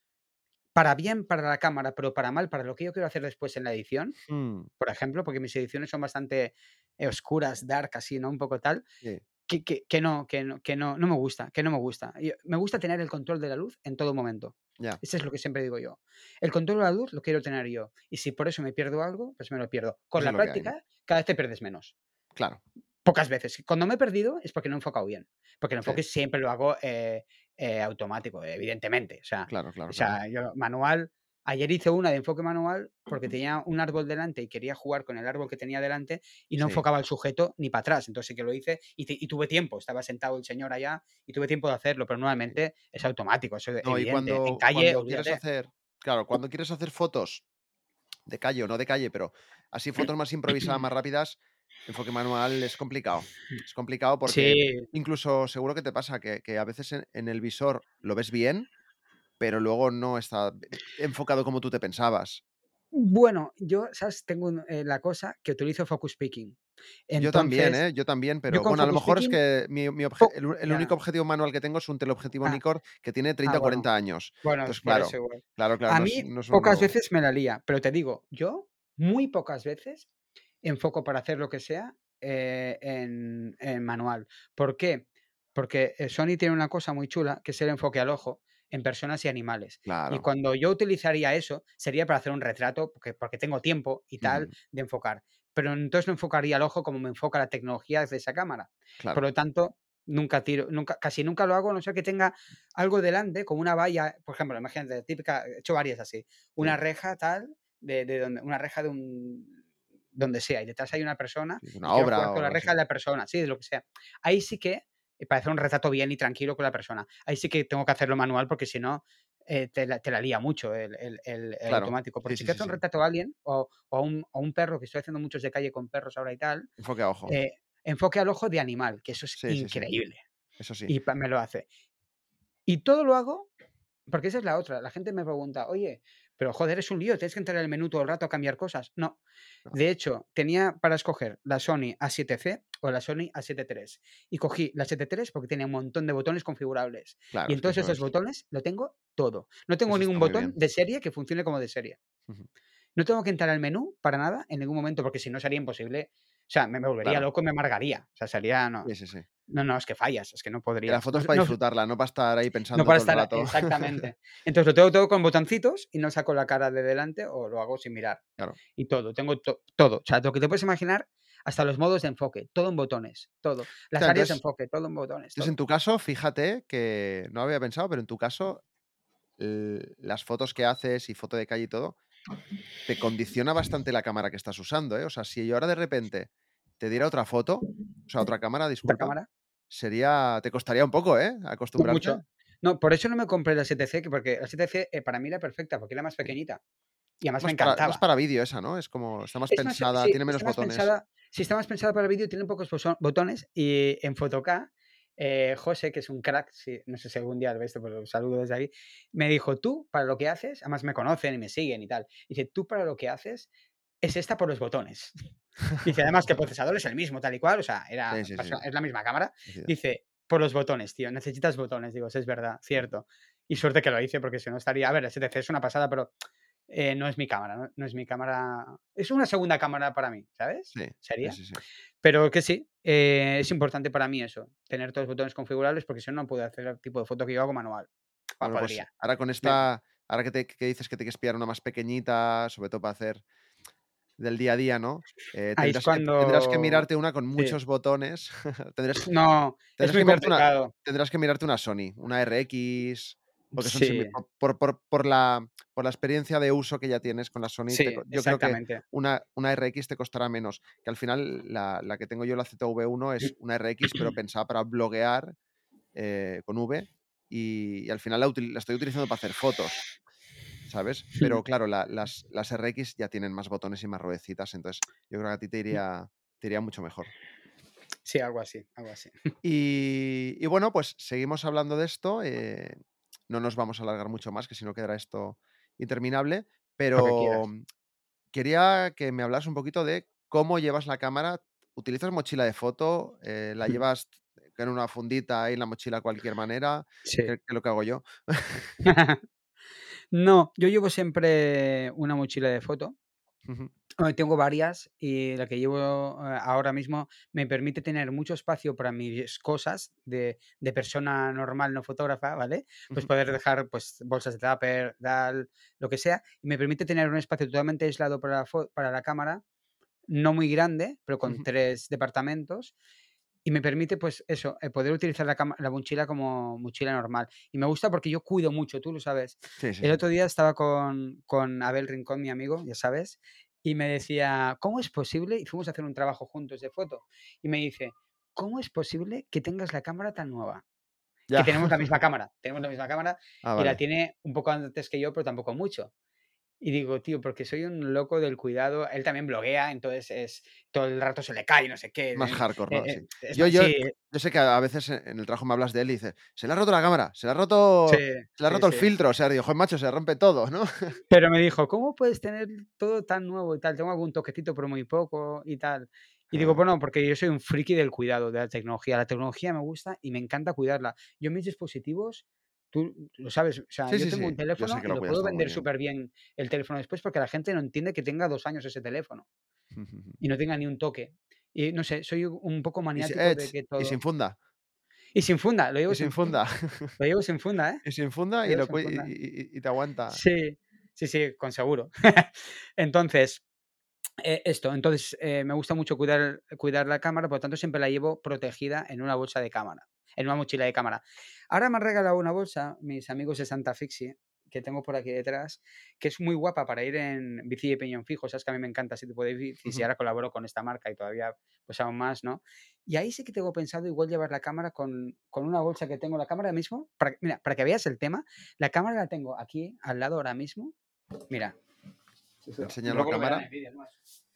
para bien para la cámara, pero para mal para lo que yo quiero hacer después en la edición, Mm, por ejemplo, porque mis ediciones son bastante eh, oscuras, dark, así, ¿no? Un poco tal, sí. que, que- que no, que no, que no, no me gusta, que no me gusta. Yo- me gusta tener el control de la luz en todo momento. Ya. Eso es lo que siempre digo yo. El control de la luz lo quiero tener yo. Y si por eso me pierdo algo, pues me lo pierdo. Con la práctica, cada vez te pierdes menos. Claro. Pocas veces. Cuando me he perdido es porque no he enfocado bien. Porque el Sí. enfoque siempre lo hago eh, eh, automático, evidentemente. O sea, Claro, claro. o claro. sea, yo manual. Ayer hice una de enfoque manual porque tenía un árbol delante y quería jugar con el árbol que tenía delante y no Sí. enfocaba el sujeto ni para atrás. Entonces sí que lo hice y, te- y tuve tiempo. Estaba sentado el señor allá y tuve tiempo de hacerlo, pero normalmente es automático. Eso es No, y evidente. en cuando, calle, cuando quieres hacer, claro, cuando quieres hacer fotos de calle o no de calle, pero así fotos más improvisadas, más rápidas, enfoque manual es complicado. Es complicado porque Sí, incluso seguro que te pasa que, que a veces en, en el visor lo ves bien, pero luego no está enfocado como tú te pensabas. Bueno, yo, ¿sabes? Tengo eh, la cosa que utilizo focus picking. Yo también, ¿eh? Yo también, pero bueno, a lo mejor es que mi, mi obje- el, único objetivo manual que tengo es un teleobjetivo Ah, Nikkor que tiene 30 ah, o 40 bueno. años. Bueno, Entonces, claro, claro, claro, A no es, mí no es uno pocas nuevo. veces me la lía, pero te digo, yo muy pocas veces enfoco para hacer lo que sea eh, en, en manual. ¿Por qué? Porque eh, Sony tiene una cosa muy chula que es el enfoque al ojo en personas y animales. Y cuando yo utilizaría eso, sería para hacer un retrato, porque, porque tengo tiempo y tal de enfocar. Pero entonces no enfocaría al ojo como me enfoca la tecnología de esa cámara. Por lo tanto, nunca tiro, nunca, casi nunca lo hago, no ser que tenga algo delante, como una valla, por ejemplo, imagínate, típica, he hecho varias así, una Sí, reja tal, de, de donde, una reja de un donde sea, y detrás hay una persona una obra con la reja de la persona, sí, de lo que sea. Ahí sí que, para hacer un retrato bien y tranquilo con la persona, ahí sí que tengo que hacerlo manual porque si no, eh, te, la, te la lía mucho el, el- el- Claro. automático. Porque Sí, si sí, quiero sí, un retrato a alguien o, o a un, o un perro, que estoy haciendo muchos de calle con perros ahora y tal, Enfoque a ojo. eh, enfoque al ojo de animal, que eso es increíble. Eso sí. Y me lo hace. Y todo lo hago, porque esa es la otra. La gente me pregunta, oye, pero joder, es un lío, tienes que entrar en el menú todo el rato a cambiar cosas. No. No. De hecho, tenía para escoger la Sony A7C o la Sony A7 III. Y cogí la A7 III porque tenía un montón de botones configurables. Claro, Y entonces eso esos es. botones lo tengo todo. No tengo Eso ningún botón de serie que funcione como de serie. No tengo que entrar al menú para nada en ningún momento, porque si no sería imposible. O sea, me, me volvería Claro. loco y me amargaría. O sea, sería. No, Sí, sí, sí. no, no, es que fallas, es que no Que la foto No, es para no- disfrutarla, no para estar ahí no pensando para todo el estar. rato. Exactamente. Entonces lo tengo todo con botoncitos y no saco la cara de delante o lo hago sin mirar. Claro. Y todo, tengo to- todo. O sea, lo que te puedes imaginar, hasta los modos de enfoque, todo en botones, todo. Las áreas de enfoque, todo en botones, entonces, en tu caso, fíjate que no había pensado, pero en tu caso, el- las fotos que haces y foto de calle y todo, te condiciona bastante la cámara que estás usando, ¿eh? O sea, si yo ahora de repente te diera otra foto, o sea, otra cámara, ¿Esta disculpa, cámara? sería, te costaría un poco, ¿eh? Acostumbrarte. Mucho. No, por eso no me compré la 7C, que porque la 7C eh, para mí era perfecta, porque era más pequeñita. Y además me Más para, más encantaba. para vídeo esa, ¿no? Es como, está más Es más, pensada, sí, tiene menos más botones. pensada, si está más pensada para vídeo, tiene pocos botones y en Fotok eh, José, que es un crack, no sé si algún día lo ves, pero saludo desde ahí, me dijo, tú para lo que haces, además me conocen y me siguen y tal, dice, tú para lo que haces es esta por los botones. Dice, además que el procesador es el mismo, tal y cual, o sea, era, Sí, sí, es la misma cámara. Dice, por los botones, tío, necesitas botones. Digo, "Sí, es verdad, cierto. Y suerte que lo hice, porque si no estaría. A ver, el STC es una pasada, pero eh, no es mi cámara, no, no es mi cámara. Es una segunda cámara para mí, ¿sabes? Sí, Sería. sí, sí. Pero que sí, eh, es importante para mí eso, tener todos los botones configurables, porque si no, no puedo hacer el tipo de foto que yo hago manual. Bueno, pues ahora con esta, ahora que, te, que dices que te quieres pillar una más pequeñita, sobre todo para hacer del día a día, ¿no? Eh, es tendrás, que, tendrás que cuando mirarte una con sí. muchos botones. tendrás, No, es tendrás muy que mirarte una, tendrás que mirarte una Sony, una RX, porque son Sí, por, por- la, por la experiencia de uso que ya tienes con la Sony, sí, yo creo que una, una RX te costará menos. Que al final la, la que tengo yo, la ZV1, es una RX, pero pensada para bloguear eh, con V y, y al final la, estoy utilizando para hacer fotos, ¿sabes? Pero claro, la- las, las RX ya tienen más botones y más ruedecitas, entonces yo creo que a ti te iría, te iría mucho mejor. Sí, algo así, algo así. Y, y bueno, pues seguimos hablando de esto. eh, no nos vamos a alargar mucho más, que si no quedará esto interminable. Que Pero mm, quería que me hablas un poquito de cómo llevas la cámara. ¿Utilizas mochila de foto? Eh, ¿La llevas en una fundita ahí en la mochila de cualquier manera? Sí. Que que es lo que hago yo. No, yo llevo siempre una mochila de foto. Bueno, tengo varias y la que llevo eh, ahora mismo me permite tener mucho espacio para mis cosas de, de persona normal, no fotógrafa, ¿vale? Pues poder dejar pues bolsas de tupper, tal, lo que sea. Y me permite tener un espacio totalmente aislado para la, para la cámara, no muy grande, pero con ujú. tres departamentos. Y me permite, pues eso, eh, poder utilizar la, la mochila como mochila normal. Y me gusta porque yo cuido mucho, tú lo sabes. Sí, sí, El sí. otro día estaba con, con Abel Rincón, mi amigo, ya sabes, y me decía, ¿cómo es posible? Y fuimos a hacer un trabajo juntos de foto. Y me dice, ¿cómo es posible que tengas la cámara tan nueva? Que Ya. tenemos la misma cámara, tenemos la misma cámara Ah, y la tiene un poco antes que yo, pero tampoco mucho. Y digo, tío, porque soy un loco del cuidado. Él también bloguea, entonces es todo el rato se le cae, no sé qué. Más eh, hardcore, eh, ¿no? eh, Sí. es Yo, yo, sí, yo sé que a veces en el trabajo me hablas de él y dices, se le ha roto la cámara, se le ha sí, roto, se le ha sí, roto el sí. filtro. O sea, digo, joder, macho, se rompe todo, ¿no? Pero me dijo, ¿cómo puedes tener todo tan nuevo y tal? Tengo algún toquecito, pero muy poco y tal. Y digo, bueno, porque yo soy un friki del cuidado de la tecnología. La tecnología me gusta y me encanta cuidarla. Yo mis dispositivos, tú lo sabes, o sea, Sí, yo sí, tengo sí. un teléfono y lo puedo vender súper bien el teléfono después porque la gente no entiende que tenga dos años ese teléfono y no tenga ni un toque. Y no sé, soy un poco Y, maniático eh, de que y todo... sin funda. Y sin funda, lo llevo Y sin sin funda. funda. Lo llevo sin funda, ¿eh? y sin funda y, lo, sin funda. y, y- y te aguanta. Sí, sí, sí, con seguro. Entonces, eh, esto, entonces eh, me gusta mucho cuidar, cuidar la cámara, por lo tanto siempre la llevo protegida en una bolsa de cámara, en una mochila de cámara. Ahora me han regalado una bolsa, mis amigos de Santa Fixie, que tengo por aquí detrás, que es muy guapa para ir en bici de peñón fijo, sabes que a mí me encanta ese tipo de bicis y Ujú. ahora colaboro con esta marca y todavía pues aún más, ¿no? Y ahí sí que tengo pensado igual llevar la cámara con, con una bolsa que tengo, la cámara mismo, para, mira, para que veas el tema, la cámara la tengo aquí al lado ahora mismo, mira. Enséñalo a Luego lo verán cámara. en vídeo, ¿no?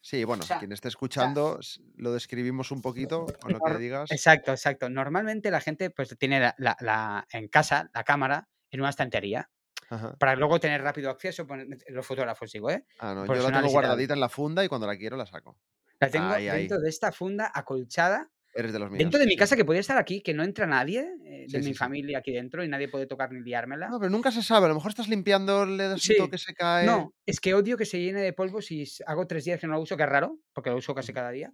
Sí, bueno, O sea, quien esté o sea, escuchando, lo describimos un poquito con lo que digas. exacto, exacto. Normalmente la gente pues tiene la, la- la- en casa la cámara en una estantería Ajá. para luego tener rápido acceso, poner- los fotógrafos digo, ¿eh? Ah, no, yo la tengo guardadita en la funda y cuando la quiero la saco. La tengo dentro de esta funda acolchada, Eres de los míos. dentro de mi casa que podría estar aquí, que no entra nadie eh, de sí, mi sí. familia aquí dentro y nadie puede tocar ni liármela. No, pero nunca se sabe. A lo mejor estás limpiando, le das un toque, se cae. no, es que odio que se llene de polvo si hago tres días que no lo uso, que es raro, porque lo uso casi cada día.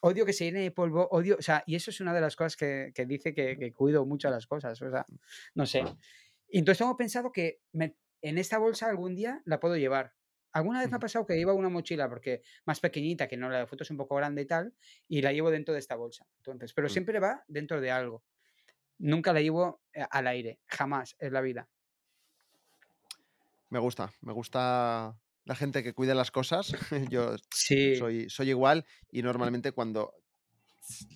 Odio que se llene de polvo, odio, o sea, y eso es una de las cosas que, que dice que, que cuido mucho las cosas, o sea, no sé. Y entonces tengo pensado que me- en esta bolsa algún día la puedo llevar. Alguna vez me ha pasado que llevo una mochila porque más pequeñita, que no la de foto es un poco grande y tal, y la llevo dentro de esta bolsa. Entonces, pero Mm. siempre va dentro de algo. Nunca la llevo eh, al aire, jamás en la vida. Me gusta, me gusta la gente que cuida las cosas. Yo Sí, soy, soy igual y normalmente cuando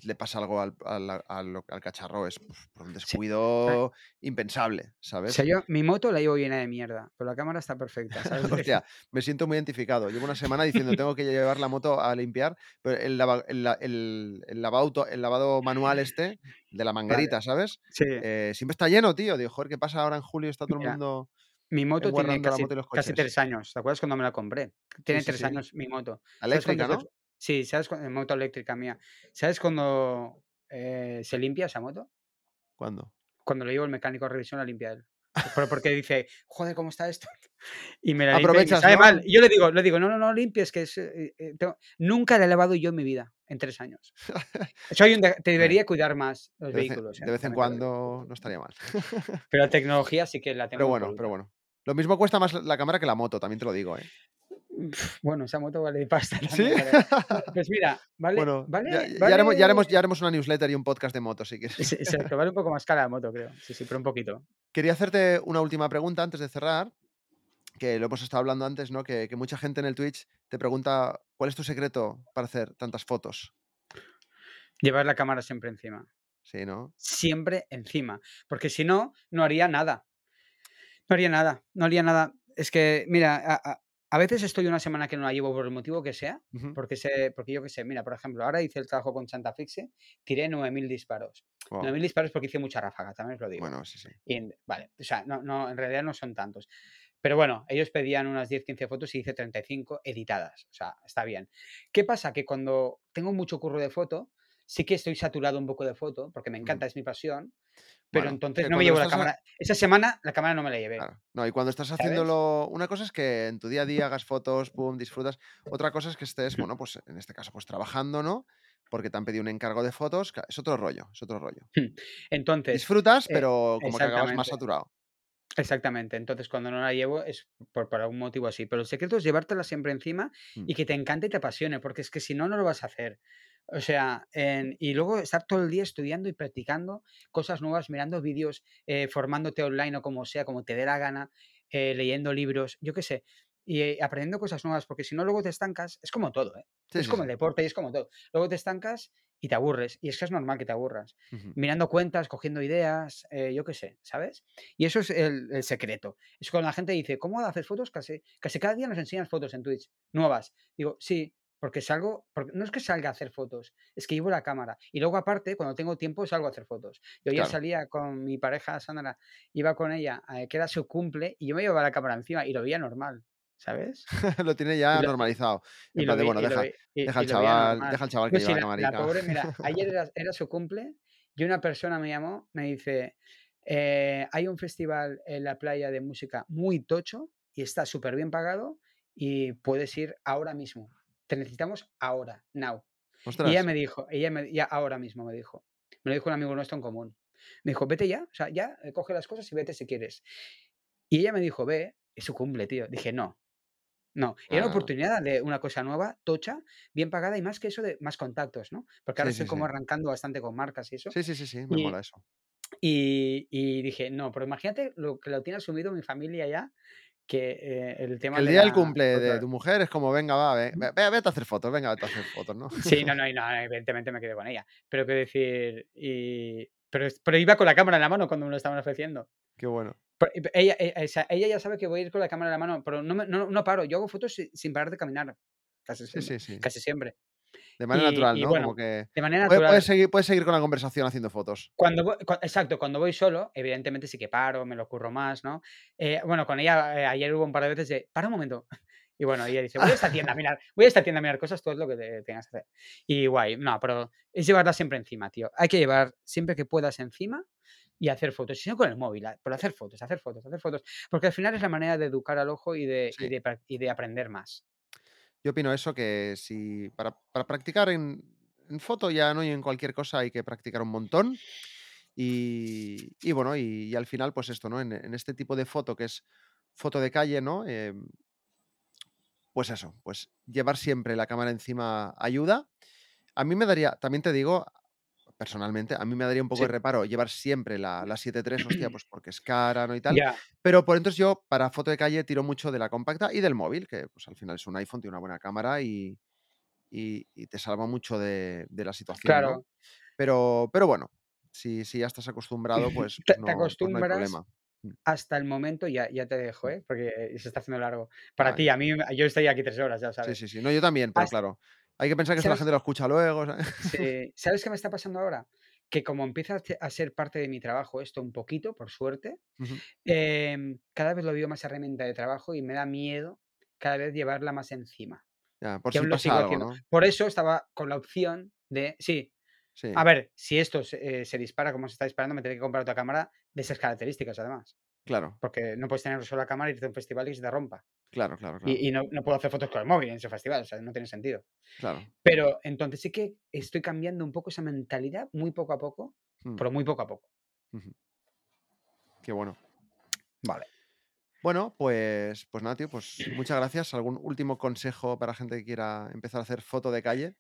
le pasa algo al, al- al- al cacharro es pues, por un sí. descuido impensable, O ¿sabes? sea, yo mi moto la llevo llena de mierda, pero la cámara está perfecta, ¿sabes? Hostia, me siento muy identificado. Llevo una semana diciendo tengo que llevar la moto a limpiar, pero el, lava- el la- el- el lavado, manual este de la Vale, manguerita, ¿sabes? sí. Eh, siempre está lleno, tío. Digo, joder, ¿qué pasa ahora en julio? Está todo el mundo mi moto tiene casi, moto tres años. ¿Te acuerdas cuando me la compré? Tiene sí, tres sí. años mi moto. La ¿Sabes cuándo eléctrica, ¿no? Sí, ¿sabes cuándo? Moto eléctrica mía. ¿Sabes cuando eh, se limpia esa moto? ¿Cuándo? Cuando le llevo al mecánico a revisión, la limpia él. Pero porque dice, joder, ¿cómo está esto? Y me la limpia y me Aprovechas, ¿no? mal. Y yo le digo, le digo, no, no, no limpies, que es, eh, eh, tengo- nunca la he lavado yo en mi vida, en tres años. Soy un de- te debería cuidar más los de en, vehículos, de vez en cuando no estaría mal. Pero la tecnología sí que la Pero tengo bueno, pero bueno. Lo mismo cuesta más la cámara que la moto, también te lo digo, ¿eh? Bueno, esa moto vale pasta ¿Sí? también, vale. Pues mira, vale Bueno, ya, vale haremos, ya, haremos, ya haremos una newsletter y un podcast de motos, si quieres. Sí, exacto, vale un poco más cara la moto, creo. Sí, sí, pero un poquito. Quería hacerte una última pregunta antes de cerrar, que lo hemos estado hablando antes, ¿no? Que, que mucha gente en el Twitch te pregunta cuál es tu secreto para hacer tantas fotos. Llevar la cámara siempre encima. Sí, ¿no? Siempre encima. Porque si no, no haría nada. No haría nada, no haría nada. Es que, mira, a, a- a veces estoy una semana que no la llevo por el motivo que sea, porque sé, porque yo qué sé, mira, por ejemplo, ahora hice el trabajo con Santa Fixe, tiré 9.000 disparos. Wow. 9.000 disparos porque hice mucha ráfaga, también os lo digo. Bueno, sí, sí. Y en- vale, o sea, no, no, en realidad no son tantos. Pero bueno, ellos pedían unas 10, 15 fotos y hice 35 editadas. O sea, está bien. ¿Qué pasa? Que cuando tengo mucho curro de foto, sí que estoy saturado un poco de foto, porque me encanta, es mi pasión. Pero Bueno, entonces no me llevo la a- cámara. Esa semana la cámara no me la llevé. Claro. No, y cuando estás ¿Sabes? haciéndolo, una cosa es que en tu día a día hagas fotos, pum, disfrutas. Otra cosa es que estés, bueno, pues en este caso, pues trabajando, ¿no? Porque te han pedido un encargo de fotos. Es otro rollo, es otro rollo. Entonces, Disfrutas, eh, pero como que acabas más saturado. Exactamente. Entonces, cuando no la llevo es por, por algún motivo así. Pero el secreto es llevártela siempre encima Mm. y que te encante y te apasione, porque es que si no, no lo vas a hacer. O sea, en- y luego estar todo el día estudiando y practicando cosas nuevas, mirando vídeos, eh, formándote online o como sea, como te dé la gana, eh, leyendo libros, yo qué sé, y eh, aprendiendo cosas nuevas, porque si no, luego te estancas. Es como todo, ¿eh? Sí, Es sí, como sí. el deporte y es como todo. Luego te estancas y te aburres. Y es que es normal que te aburras mirando cuentas, cogiendo ideas, yo qué sé, ¿sabes? Y eso es el, el secreto. Es cuando la gente dice, ¿cómo haces fotos? Casi, casi cada día nos enseñas fotos en Twitch, nuevas. Digo, sí, porque salgo, porque no es que salga a hacer fotos, es que llevo la cámara. Y luego aparte, cuando tengo tiempo, salgo a hacer fotos. Yo Claro. salía con mi pareja Sandra, iba con ella, eh, que era su cumple, y yo me llevaba la cámara encima y lo veía normal, ¿sabes? lo tiene ya normalizado. y En lo plan de, vi- bueno, deja, deja al chaval, normal. deja al chaval que lleva sí, la la, pobre, mira, ayer era, era su cumple y una persona me llamó, me dice, "Eh, hay un festival en la playa de música muy tocho y está súper bien pagado y puedes ir ahora mismo. Te necesitamos ahora, now. Y ella Ostras. me dijo, ella me, ya ahora mismo me dijo, me lo dijo un amigo nuestro en común. Me dijo, vete ya, o sea, ya, eh, coge las cosas y vete si quieres. Y ella me dijo, ve, es su cumple, tío. Dije, no, no, era una Ah, oportunidad de una cosa nueva, tocha, bien pagada y más que eso de más contactos, ¿no? Porque ahora sí, sí, estoy como sí. arrancando bastante con marcas y eso. Sí, sí, sí, sí, me Y, mola eso. y, y dije, no, pero imagínate lo que lo tiene asumido mi familia ya, que eh, el tema día del cumple de tu mujer es como, venga, va, ve, ve- ve- vete a hacer fotos, venga, vete a hacer fotos, ¿no? Sí, no, no, y no, evidentemente me quedé con ella. Pero que decir, y, pero, pero iba con la cámara en la mano cuando me lo estaban ofreciendo. Qué bueno. Ella, ella, ella ya sabe que voy a ir con la cámara en la mano, pero no, me- no, no paro. Yo hago fotos si- sin parar de caminar, casi Sí, siempre. sí, sí. Casi siempre. De manera Y, natural, y ¿no? Como bueno, que de manera puedes natural. seguir, puedes seguir con la conversación haciendo fotos. Cuando voy, exacto, cuando voy solo, evidentemente sí que paro, me lo curro más, ¿no? Eh, bueno, con ella eh, ayer hubo un par de veces de, para un momento. Y bueno, ella dice, voy a esta tienda a mirar, voy a esta tienda a mirar cosas, todo es lo que te- tengas que hacer. Y guay, no, pero es llevarla siempre encima, tío. Hay que llevar siempre que puedas encima y hacer fotos. Si no con el móvil, ah, pero hacer fotos, hacer fotos, hacer fotos. Porque al final es la manera de educar al ojo y de, y de aprender más. Yo opino eso, que si para, para practicar en, en foto ya no y en cualquier cosa hay que practicar un montón. Y, y bueno, y, al final, pues esto, ¿no? En, en este tipo de foto que es foto de calle, ¿no? Em, pues eso, pues llevar siempre la cámara encima ayuda. A mí me daría, también te digo, personalmente, a mí me daría un poco de Sí, reparo llevar siempre la, la 7.3, hostia, pues porque es cara, ¿no? Y tal. Pero por entonces yo para foto de calle tiro mucho de la compacta y del móvil, que pues al final es un iPhone, tiene una buena cámara y, y- y te salva mucho de, de la situación, ¿no? claro. Pero, pero bueno, si, si ya estás acostumbrado, pues, Te, pues te no, pues no hay acostumbras problema. Mm, hasta el momento, ya, ya te dejo, mm. ¿eh? Porque se está haciendo largo. Para ti, a mí, yo estoy aquí tres horas, ya sí, sabes. sí, sí. No, yo también, pero Has- claro. Hay que pensar que esto la gente lo escucha luego. ¿sabes? Sí, ¿Sabes qué me está pasando ahora? Que como empieza a ser parte de mi trabajo esto un poquito, por suerte, em, cada vez lo veo más herramienta de trabajo y me da miedo cada vez llevarla más encima. Ya, por si. Por eso estaba con la opción de, sí, Sí, a ver, si esto se, eh, se dispara como se está disparando, me tendré que comprar otra cámara de esas características, además. Claro, Porque no puedes tener una sola cámara y irte a un festival y se te rompa. claro, claro, claro, Y, y no, no puedo hacer fotos con el móvil en ese festival, o sea, no tiene sentido. claro. Pero entonces sí que estoy cambiando un poco esa mentalidad, muy poco a poco, Mm, pero muy poco a poco. Qué bueno. Vale. Bueno, pues, pues nada, tío, pues muchas gracias. ¿Algún último consejo para gente que quiera empezar a hacer foto de calle?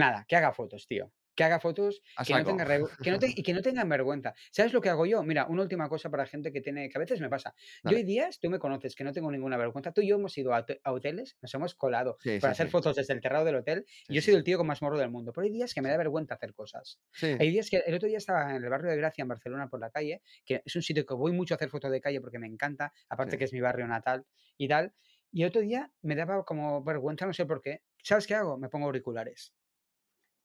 Nada, que haga fotos, tío. Que haga fotos A que no tenga que no te y que no tengan vergüenza. ¿Sabes lo que hago yo? Mira, una última cosa para gente que tiene que a veces me pasa. Yo hay Dale. días, tú me conoces, que no tengo ninguna vergüenza. Tú y yo hemos ido a hote a hoteles, nos hemos colado Sí, para sí, hacer sí. fotos desde el terrado del hotel, yo he sido el tío con más morro del mundo. Pero hay días que me da vergüenza hacer cosas. Hay días que el otro día estaba en el barrio de Gracia, en Barcelona, por la calle, que es un sitio que voy mucho a hacer fotos de calle porque me encanta, aparte que es mi barrio natal y tal. Y el otro día me daba como vergüenza, no sé por qué. ¿Sabes qué hago? Me pongo auriculares.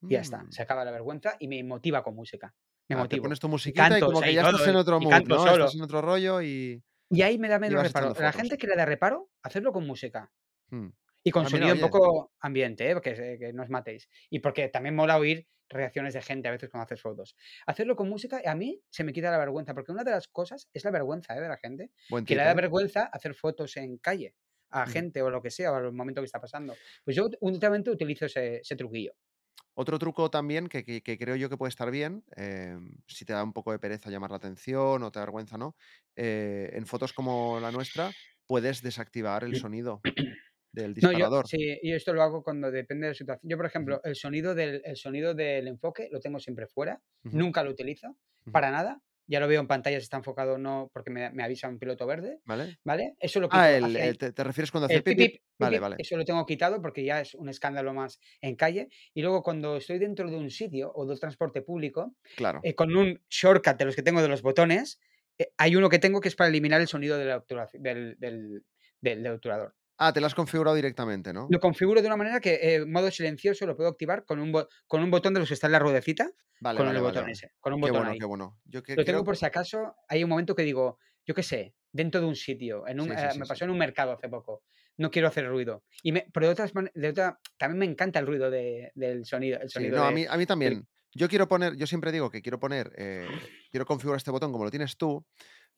Y ya está, Mm. se acaba la vergüenza y me motiva con música. Me Ah, te motivo. pones tu Y musiquita y canto, o como que y ya todo, estás en otro Y mood, ¿no? solo. Estás en otro rollo y Y ahí me da y menos reparo. La gente que le da reparo, hacerlo con música. Mm. Y con Ah, sonido un oye. poco ambiente, ¿eh? Que se que no os matéis. Y porque también mola oír reacciones de gente a veces cuando haces fotos. Hacerlo con música, a mí se me quita la vergüenza, porque una de las cosas es la vergüenza, ¿eh? De la gente, Buen que le da ¿eh? vergüenza hacer fotos en calle a Ujú. gente o lo que sea, o al momento que está pasando. Pues yo últimamente utilizo ese ese truquillo. Otro truco también que que que creo yo que puede estar bien, em, si te da un poco de pereza llamar la atención o te da vergüenza, ¿no? Eh, en fotos como la nuestra, puedes desactivar el sonido del No, yo disparador. sí, yo esto lo hago cuando depende de la situación. Yo, por ejemplo, el sonido del el sonido del enfoque lo tengo siempre fuera, nunca lo utilizo, para nada. Ya lo veo en pantalla si está enfocado o no, porque me me avisa un piloto verde, ¿Vale? ¿vale? Eso lo Ah, el el te te refieres cuando hace El pip, pip, pip. pip, pip, Vale, vale. eso lo tengo quitado porque ya es un escándalo más en calle. Y luego cuando estoy dentro de un sitio o del transporte público, Claro. eh, con un shortcut de los que tengo de los botones, eh, hay uno que tengo que es para eliminar el sonido del del del obturador. Ah, te lo has configurado directamente, ¿no? Lo configuro de una manera que, eh, modo silencioso lo puedo activar con un con un botón de los que está en la ruedecita, Vale, con vale, el vale, botón ese, con un Qué botón bueno, ahí. qué bueno. Yo que Lo tengo por si acaso hay un momento que digo, yo qué sé, dentro de un sitio, en un Sí, sí, eh, sí, me pasó en un mercado hace poco, no quiero hacer ruido. Y me pero de otras de otra también me encanta el ruido de del sonido el sonido no, a mí a mí del también. Yo quiero poner yo siempre digo que quiero poner, eh, quiero configurar este botón como lo tienes tú,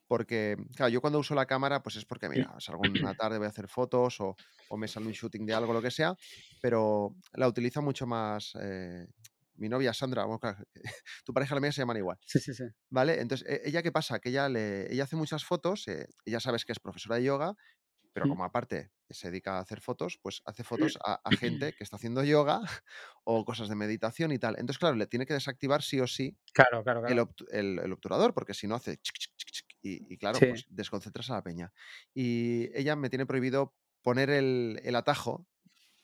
porque, claro, yo cuando uso la cámara, pues es porque, mira, salgo una tarde, voy a hacer fotos o o me sale un shooting de algo, lo que sea, pero la utiliza mucho más, eh, mi novia Sandra, bueno, claro, tu pareja la mía se llaman igual, Sí, sí, sí. ¿vale? Entonces, ¿e ella qué pasa? Que ella le ella hace muchas fotos, eh, ella sabes que es profesora de yoga, pero Mm. como aparte se dedica a hacer fotos, pues hace fotos a a gente que está haciendo yoga o cosas de meditación y tal. Entonces, claro, le tiene que desactivar sí o sí Claro, claro, el claro. obtu el el obturador, porque si no hace chic, y y claro, Sí. pues desconcentras a la peña. Y ella me tiene prohibido poner el el atajo.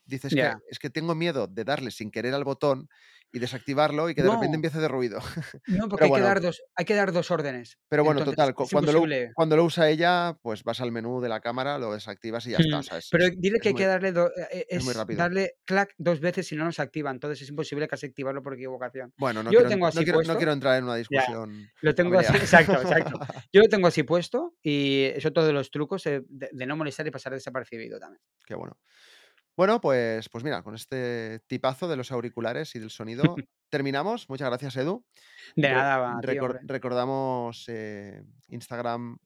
Dice: "Es que es que tengo miedo de darle sin querer al botón y desactivarlo y que de repente No. empiece hacer ruido". No, porque hay que dar 2 hay que dar 2 órdenes. pero bueno, Entonces, total, cuando lo cuando lo usa ella, pues vas al menú de la cámara, lo desactivas y ya está. Mm, es pero es dile que hay que darle do e es muy es rápido. darle clac 2 veces, si no, no se activa. Entonces es imposible casi activarlo por equivocación. Bueno, no Yo lo quiero en tengo no así quiero no quiero entrar en una ya, discusión lo tengo así exacto, exacto. Yo lo tengo así puesto y es otro de los trucos, eh, de de no molestar y pasar desapercibido también. Qué bueno. Bueno, pues pues mira, con este tipazo de los auriculares y del sonido terminamos. Muchas gracias, Edu. De nada, va recor hombre. recordamos, eh, Instagram,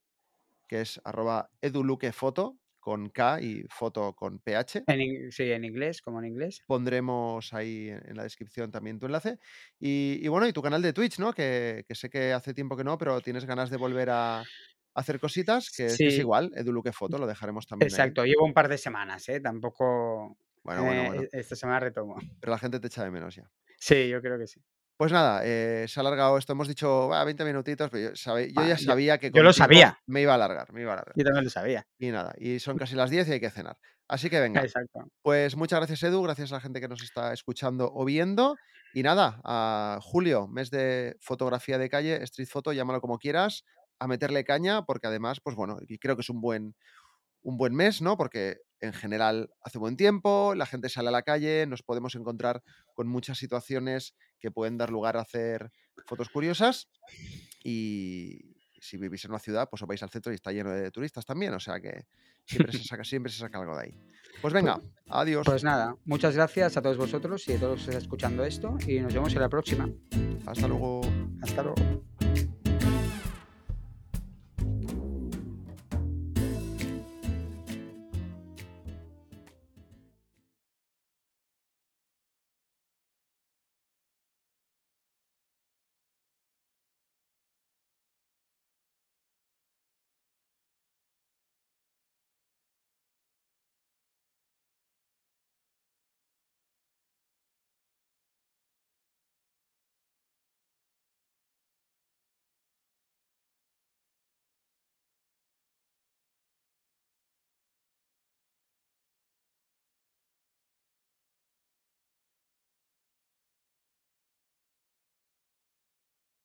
que es arroba eduluquefoto, con K y foto con PH. En sí, en inglés, como en inglés. Pondremos ahí en en la descripción también tu enlace. Y y bueno, y tu canal de Twitch, ¿no? Que que sé que hace tiempo que no, pero tienes ganas de volver a hacer cositas, que es que es Sí. igual, eduluquefoto, lo dejaremos también ahí. Exacto, llevo un par de semanas, ¿eh? Tampoco, Bueno, bueno, eh, bueno. e esta semana retomo. Pero la gente te echa de menos ya. Sí, yo creo que sí. Pues nada, eh, se ha alargado esto. Hemos dicho, va, 20 minutitos, pero yo sabe yo Ah, ya yo sabía que yo lo sabía. me iba a alargar, me iba a alargar. Yo también lo sabía. Y nada, y son casi las 10 y hay que cenar. Así que venga, Exacto. pues muchas gracias, Edu, gracias a la gente que nos está escuchando o viendo. Y nada, a julio, mes de fotografía de calle, street photo, llámalo como quieras, a meterle caña, porque además, pues bueno, creo que es un buen un buen mes, ¿no? Porque en general hace buen tiempo, la gente sale a la calle, nos podemos encontrar con muchas situaciones que pueden dar lugar a hacer fotos curiosas. Y si vivís en una ciudad, pues os vais al centro y está lleno de turistas también, o sea que siempre se saca siempre se saca algo de ahí. Pues venga, adiós. Pues nada, muchas gracias a todos vosotros y a todos los que estáis escuchando esto y nos vemos en la próxima. Hasta luego. Hasta luego.